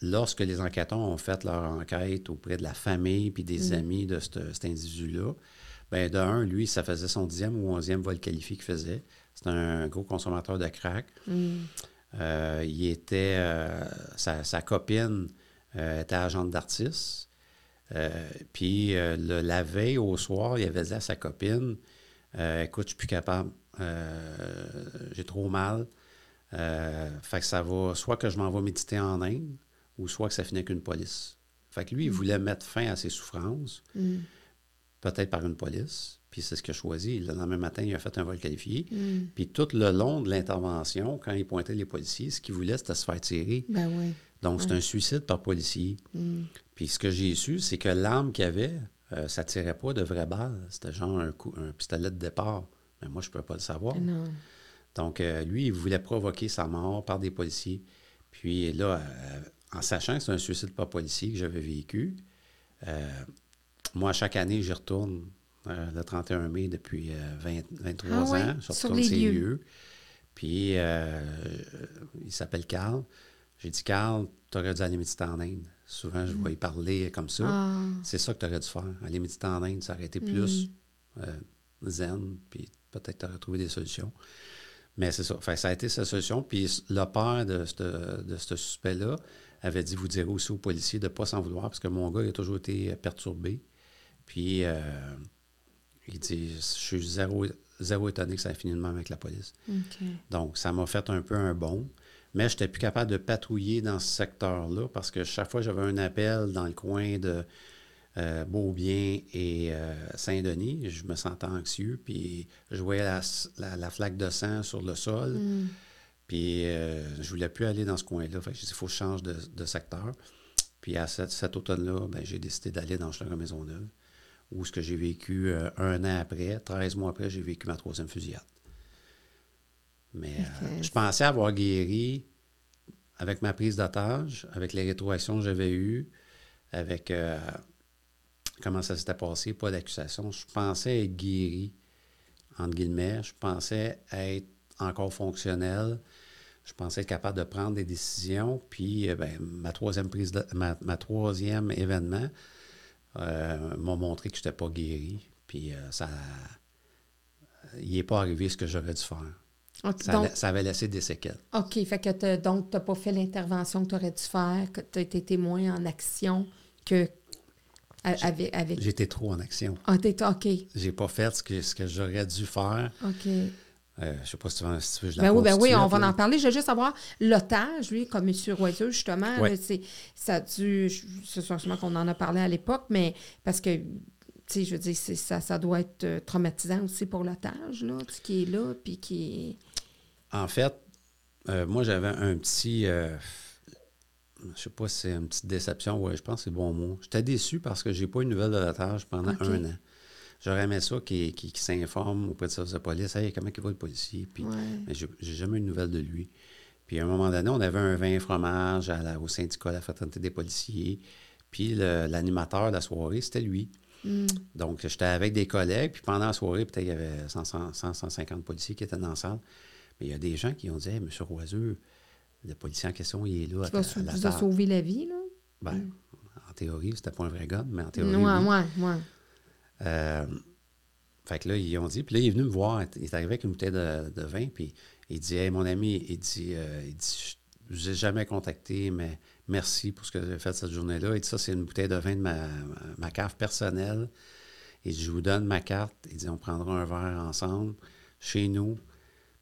lorsque les enquêteurs ont fait leur enquête auprès de la famille puis des mm. amis de cet individu-là, bien, d'un, lui, ça faisait son dixième ou onzième vol qualifié qu'il faisait. C'était un gros consommateur de crack. Mm. Euh, il était. Euh, sa, copine euh, était agente d'artiste. Puis la veille au soir, il avait dit à sa copine Écoute, je suis plus capable. J'ai trop mal. fait que ça va. Soit que je m'en vais méditer en Inde ou soit que ça finit avec une police. Fait que lui, il mm. voulait mettre fin à ses souffrances, mm. peut-être par une police, puis c'est ce qu'il a choisi. Le lendemain matin, il a fait un vol qualifié. Mm. Puis tout le long de l'intervention, quand il pointait les policiers, ce qu'il voulait, c'était se faire tirer. Ben oui. Donc, c'est un suicide par policier. Puis ce que j'ai su, c'est que l'arme qu'il avait, euh, ça tirait pas de vraies balles. C'était genre un, pistolet de départ. Mais moi, je ne peux pas le savoir. Donc, euh, lui, il voulait provoquer sa mort par des policiers. Puis là, euh, en sachant que c'est un suicide pas policier que j'avais vécu, euh, moi, chaque année, j'y retourne le 31 mai depuis 23 euh, ah ans. Je retourne ces lieux. Puis, il s'appelle Carl. J'ai dit, Carl, tu aurais dû aller méditer en Inde. Souvent, je mm. vois y parler comme ça. Ah. C'est ça que tu aurais dû faire. Aller méditer en Inde, ça aurait été plus mm. zen, puis peut-être tu aurais trouvé des solutions. Mais c'est ça. ça a été sa solution. Puis le père de ce suspect-là avait dit Vous direz aussi aux policiers de ne pas s'en vouloir parce que mon gars il a toujours été perturbé. Puis euh, il dit Je suis zéro, zéro étonné que ça ait fini de même avec la police. Donc, ça m'a fait un peu un bon. Mais je n'étais plus capable de patrouiller dans ce secteur-là parce que chaque fois que j'avais un appel dans le coin de euh, Beaubien et euh, Saint-Denis, je me sentais anxieux. Puis je voyais la, flaque de sang sur le sol. Mm. Puis euh, je voulais plus aller dans ce coin-là. Fait que dit, il faut que je change de, secteur. Puis à cet, automne-là, ben, j'ai décidé d'aller dans la Maisonneuve, où ce que j'ai vécu un an après, 13 mois après, j'ai vécu ma troisième fusillade. Mais je pensais avoir guéri avec ma prise d'otage, avec les rétroactions que j'avais eues, avec comment ça s'était passé, pas d'accusation. Je pensais être guéri, entre guillemets. Je pensais être encore fonctionnel. Je pensais être capable de prendre des décisions. Puis, euh, ben, ma troisième prise, ma, troisième événement euh, m'a montré que je n'étais pas guéri. Puis, euh, ça, il n'est pas arrivé ce que j'aurais dû faire. Ça, avait laissé des séquelles. OK. Fait que donc, tu n'as pas fait l'intervention que tu aurais dû faire, que tu as été témoin en action, que avec, J'étais trop en action. Ah, t'es OK. J'ai pas fait ce que, ce que j'aurais dû faire. OK. Euh, je sais pas si tu veux, si tu veux je ben oui, ben oui, on va en parler. Je veux juste savoir, l'otage, lui, comme M. Roiseux, justement, c'est, ça a dû, c'est sûrement qu'on en a parlé à l'époque, mais parce que, tu sais, je veux dire, ça, ça doit être euh, traumatisant aussi pour l'otage, là, ce qui est là, puis qui est... En fait, euh, moi, j'avais un petit je sais pas si c'est une petite déception, ouais, je pense que c'est le bon mot. J'étais déçu parce que j'ai pas eu de nouvelle de l'otage pendant un an. J'aurais aimé ça qu'il s'informe auprès de service de police. Hey, comment il va le policier? Puis, mais j'ai jamais eu de nouvelle de lui. Puis à un moment donné, on avait un vin fromage à au syndicat de la fraternité des policiers. Puis l'animateur de la soirée, c'était lui. Hmm. Donc, j'étais avec des collègues. Puis pendant la soirée, peut-être il y avait 100, 150 policiers qui étaient dans la salle. Mais il y a des gens qui ont dit Hey, M. Roiseux, le policier en question, il est là. Tu vas, la sauver la vie, là? Ben, mm. en théorie, c'était pas un vrai gars, mais en théorie. Oui, oui, oui. Euh, fait que là, ils ont dit, puis là, il est venu me voir, il est arrivé avec une bouteille de, vin, puis il dit Hey, mon ami, il dit, euh, il dit Je vous ai jamais contacté, mais merci pour ce que vous avez fait cette journée-là. Il dit Ça, c'est une bouteille de vin de ma, ma cave personnelle. Il dit Je vous donne ma carte. Il dit On prendra un verre ensemble chez nous.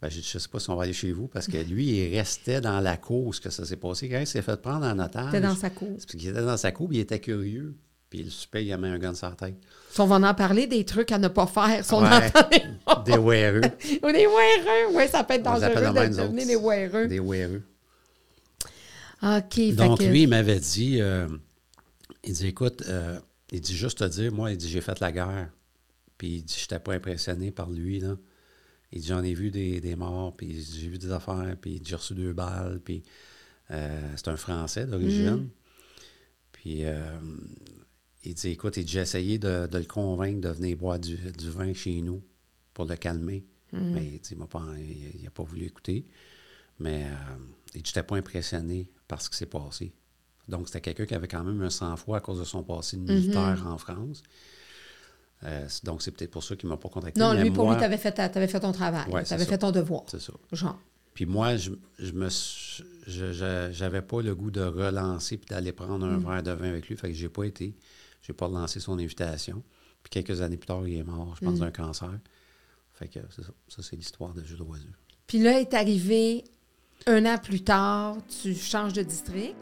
Ben, je ne sais pas si on va aller chez vous parce que lui, il restait dans la course que ça s'est passé. Quand il s'est fait prendre en otage. Il était dans sa cour. Parce qu'il était dans sa cour, il était curieux. Puis le super, il a mis un gun sur la tête. Si on va en parler des trucs à ne pas faire, si on ouais, Des weareux. Ou des weareux, oui, ça peut être dangereux de devenir des weareux. Des weareux. OK. Donc, lui, il m'avait dit, euh, il dit, écoute, euh, il dit juste te dire, moi, il dit, j'ai fait la guerre. Puis il dit, je n'étais pas impressionné par lui, là. Il dit J'en ai vu des, morts, puis j'ai vu des affaires, puis j'ai reçu deux balles, puis euh, c'est un Français d'origine. Mm. Puis euh, il dit Écoute, j'ai essayé de, le convaincre de venir boire du, vin chez nous pour le calmer. Mm. Mais il dit Il n'a pas, pas, voulu écouter. Mais euh, il dit J'étais pas impressionné par ce qui s'est passé. Donc, c'était quelqu'un qui avait quand même un sang-froid à cause de son passé de militaire mm-hmm. en France. Euh, donc, c'est peut-être pour ça qu'il ne m'a pas contacté. Non, lui, pour lui, tu avais, fait ton travail. tu avais fait ton devoir. C'est ça. Genre. Puis moi, je, je me j'avais pas le goût de relancer puis d'aller prendre un mm. verre de vin avec lui. Fait que j'ai pas été. J'ai pas lancé son invitation. Puis quelques années plus tard, il est mort, je pense, mm. d'un cancer. Fait que c'est ça. Ça, c'est l'histoire de Jules Roiseux. Puis là, est arrivé un an plus tard, tu changes de district.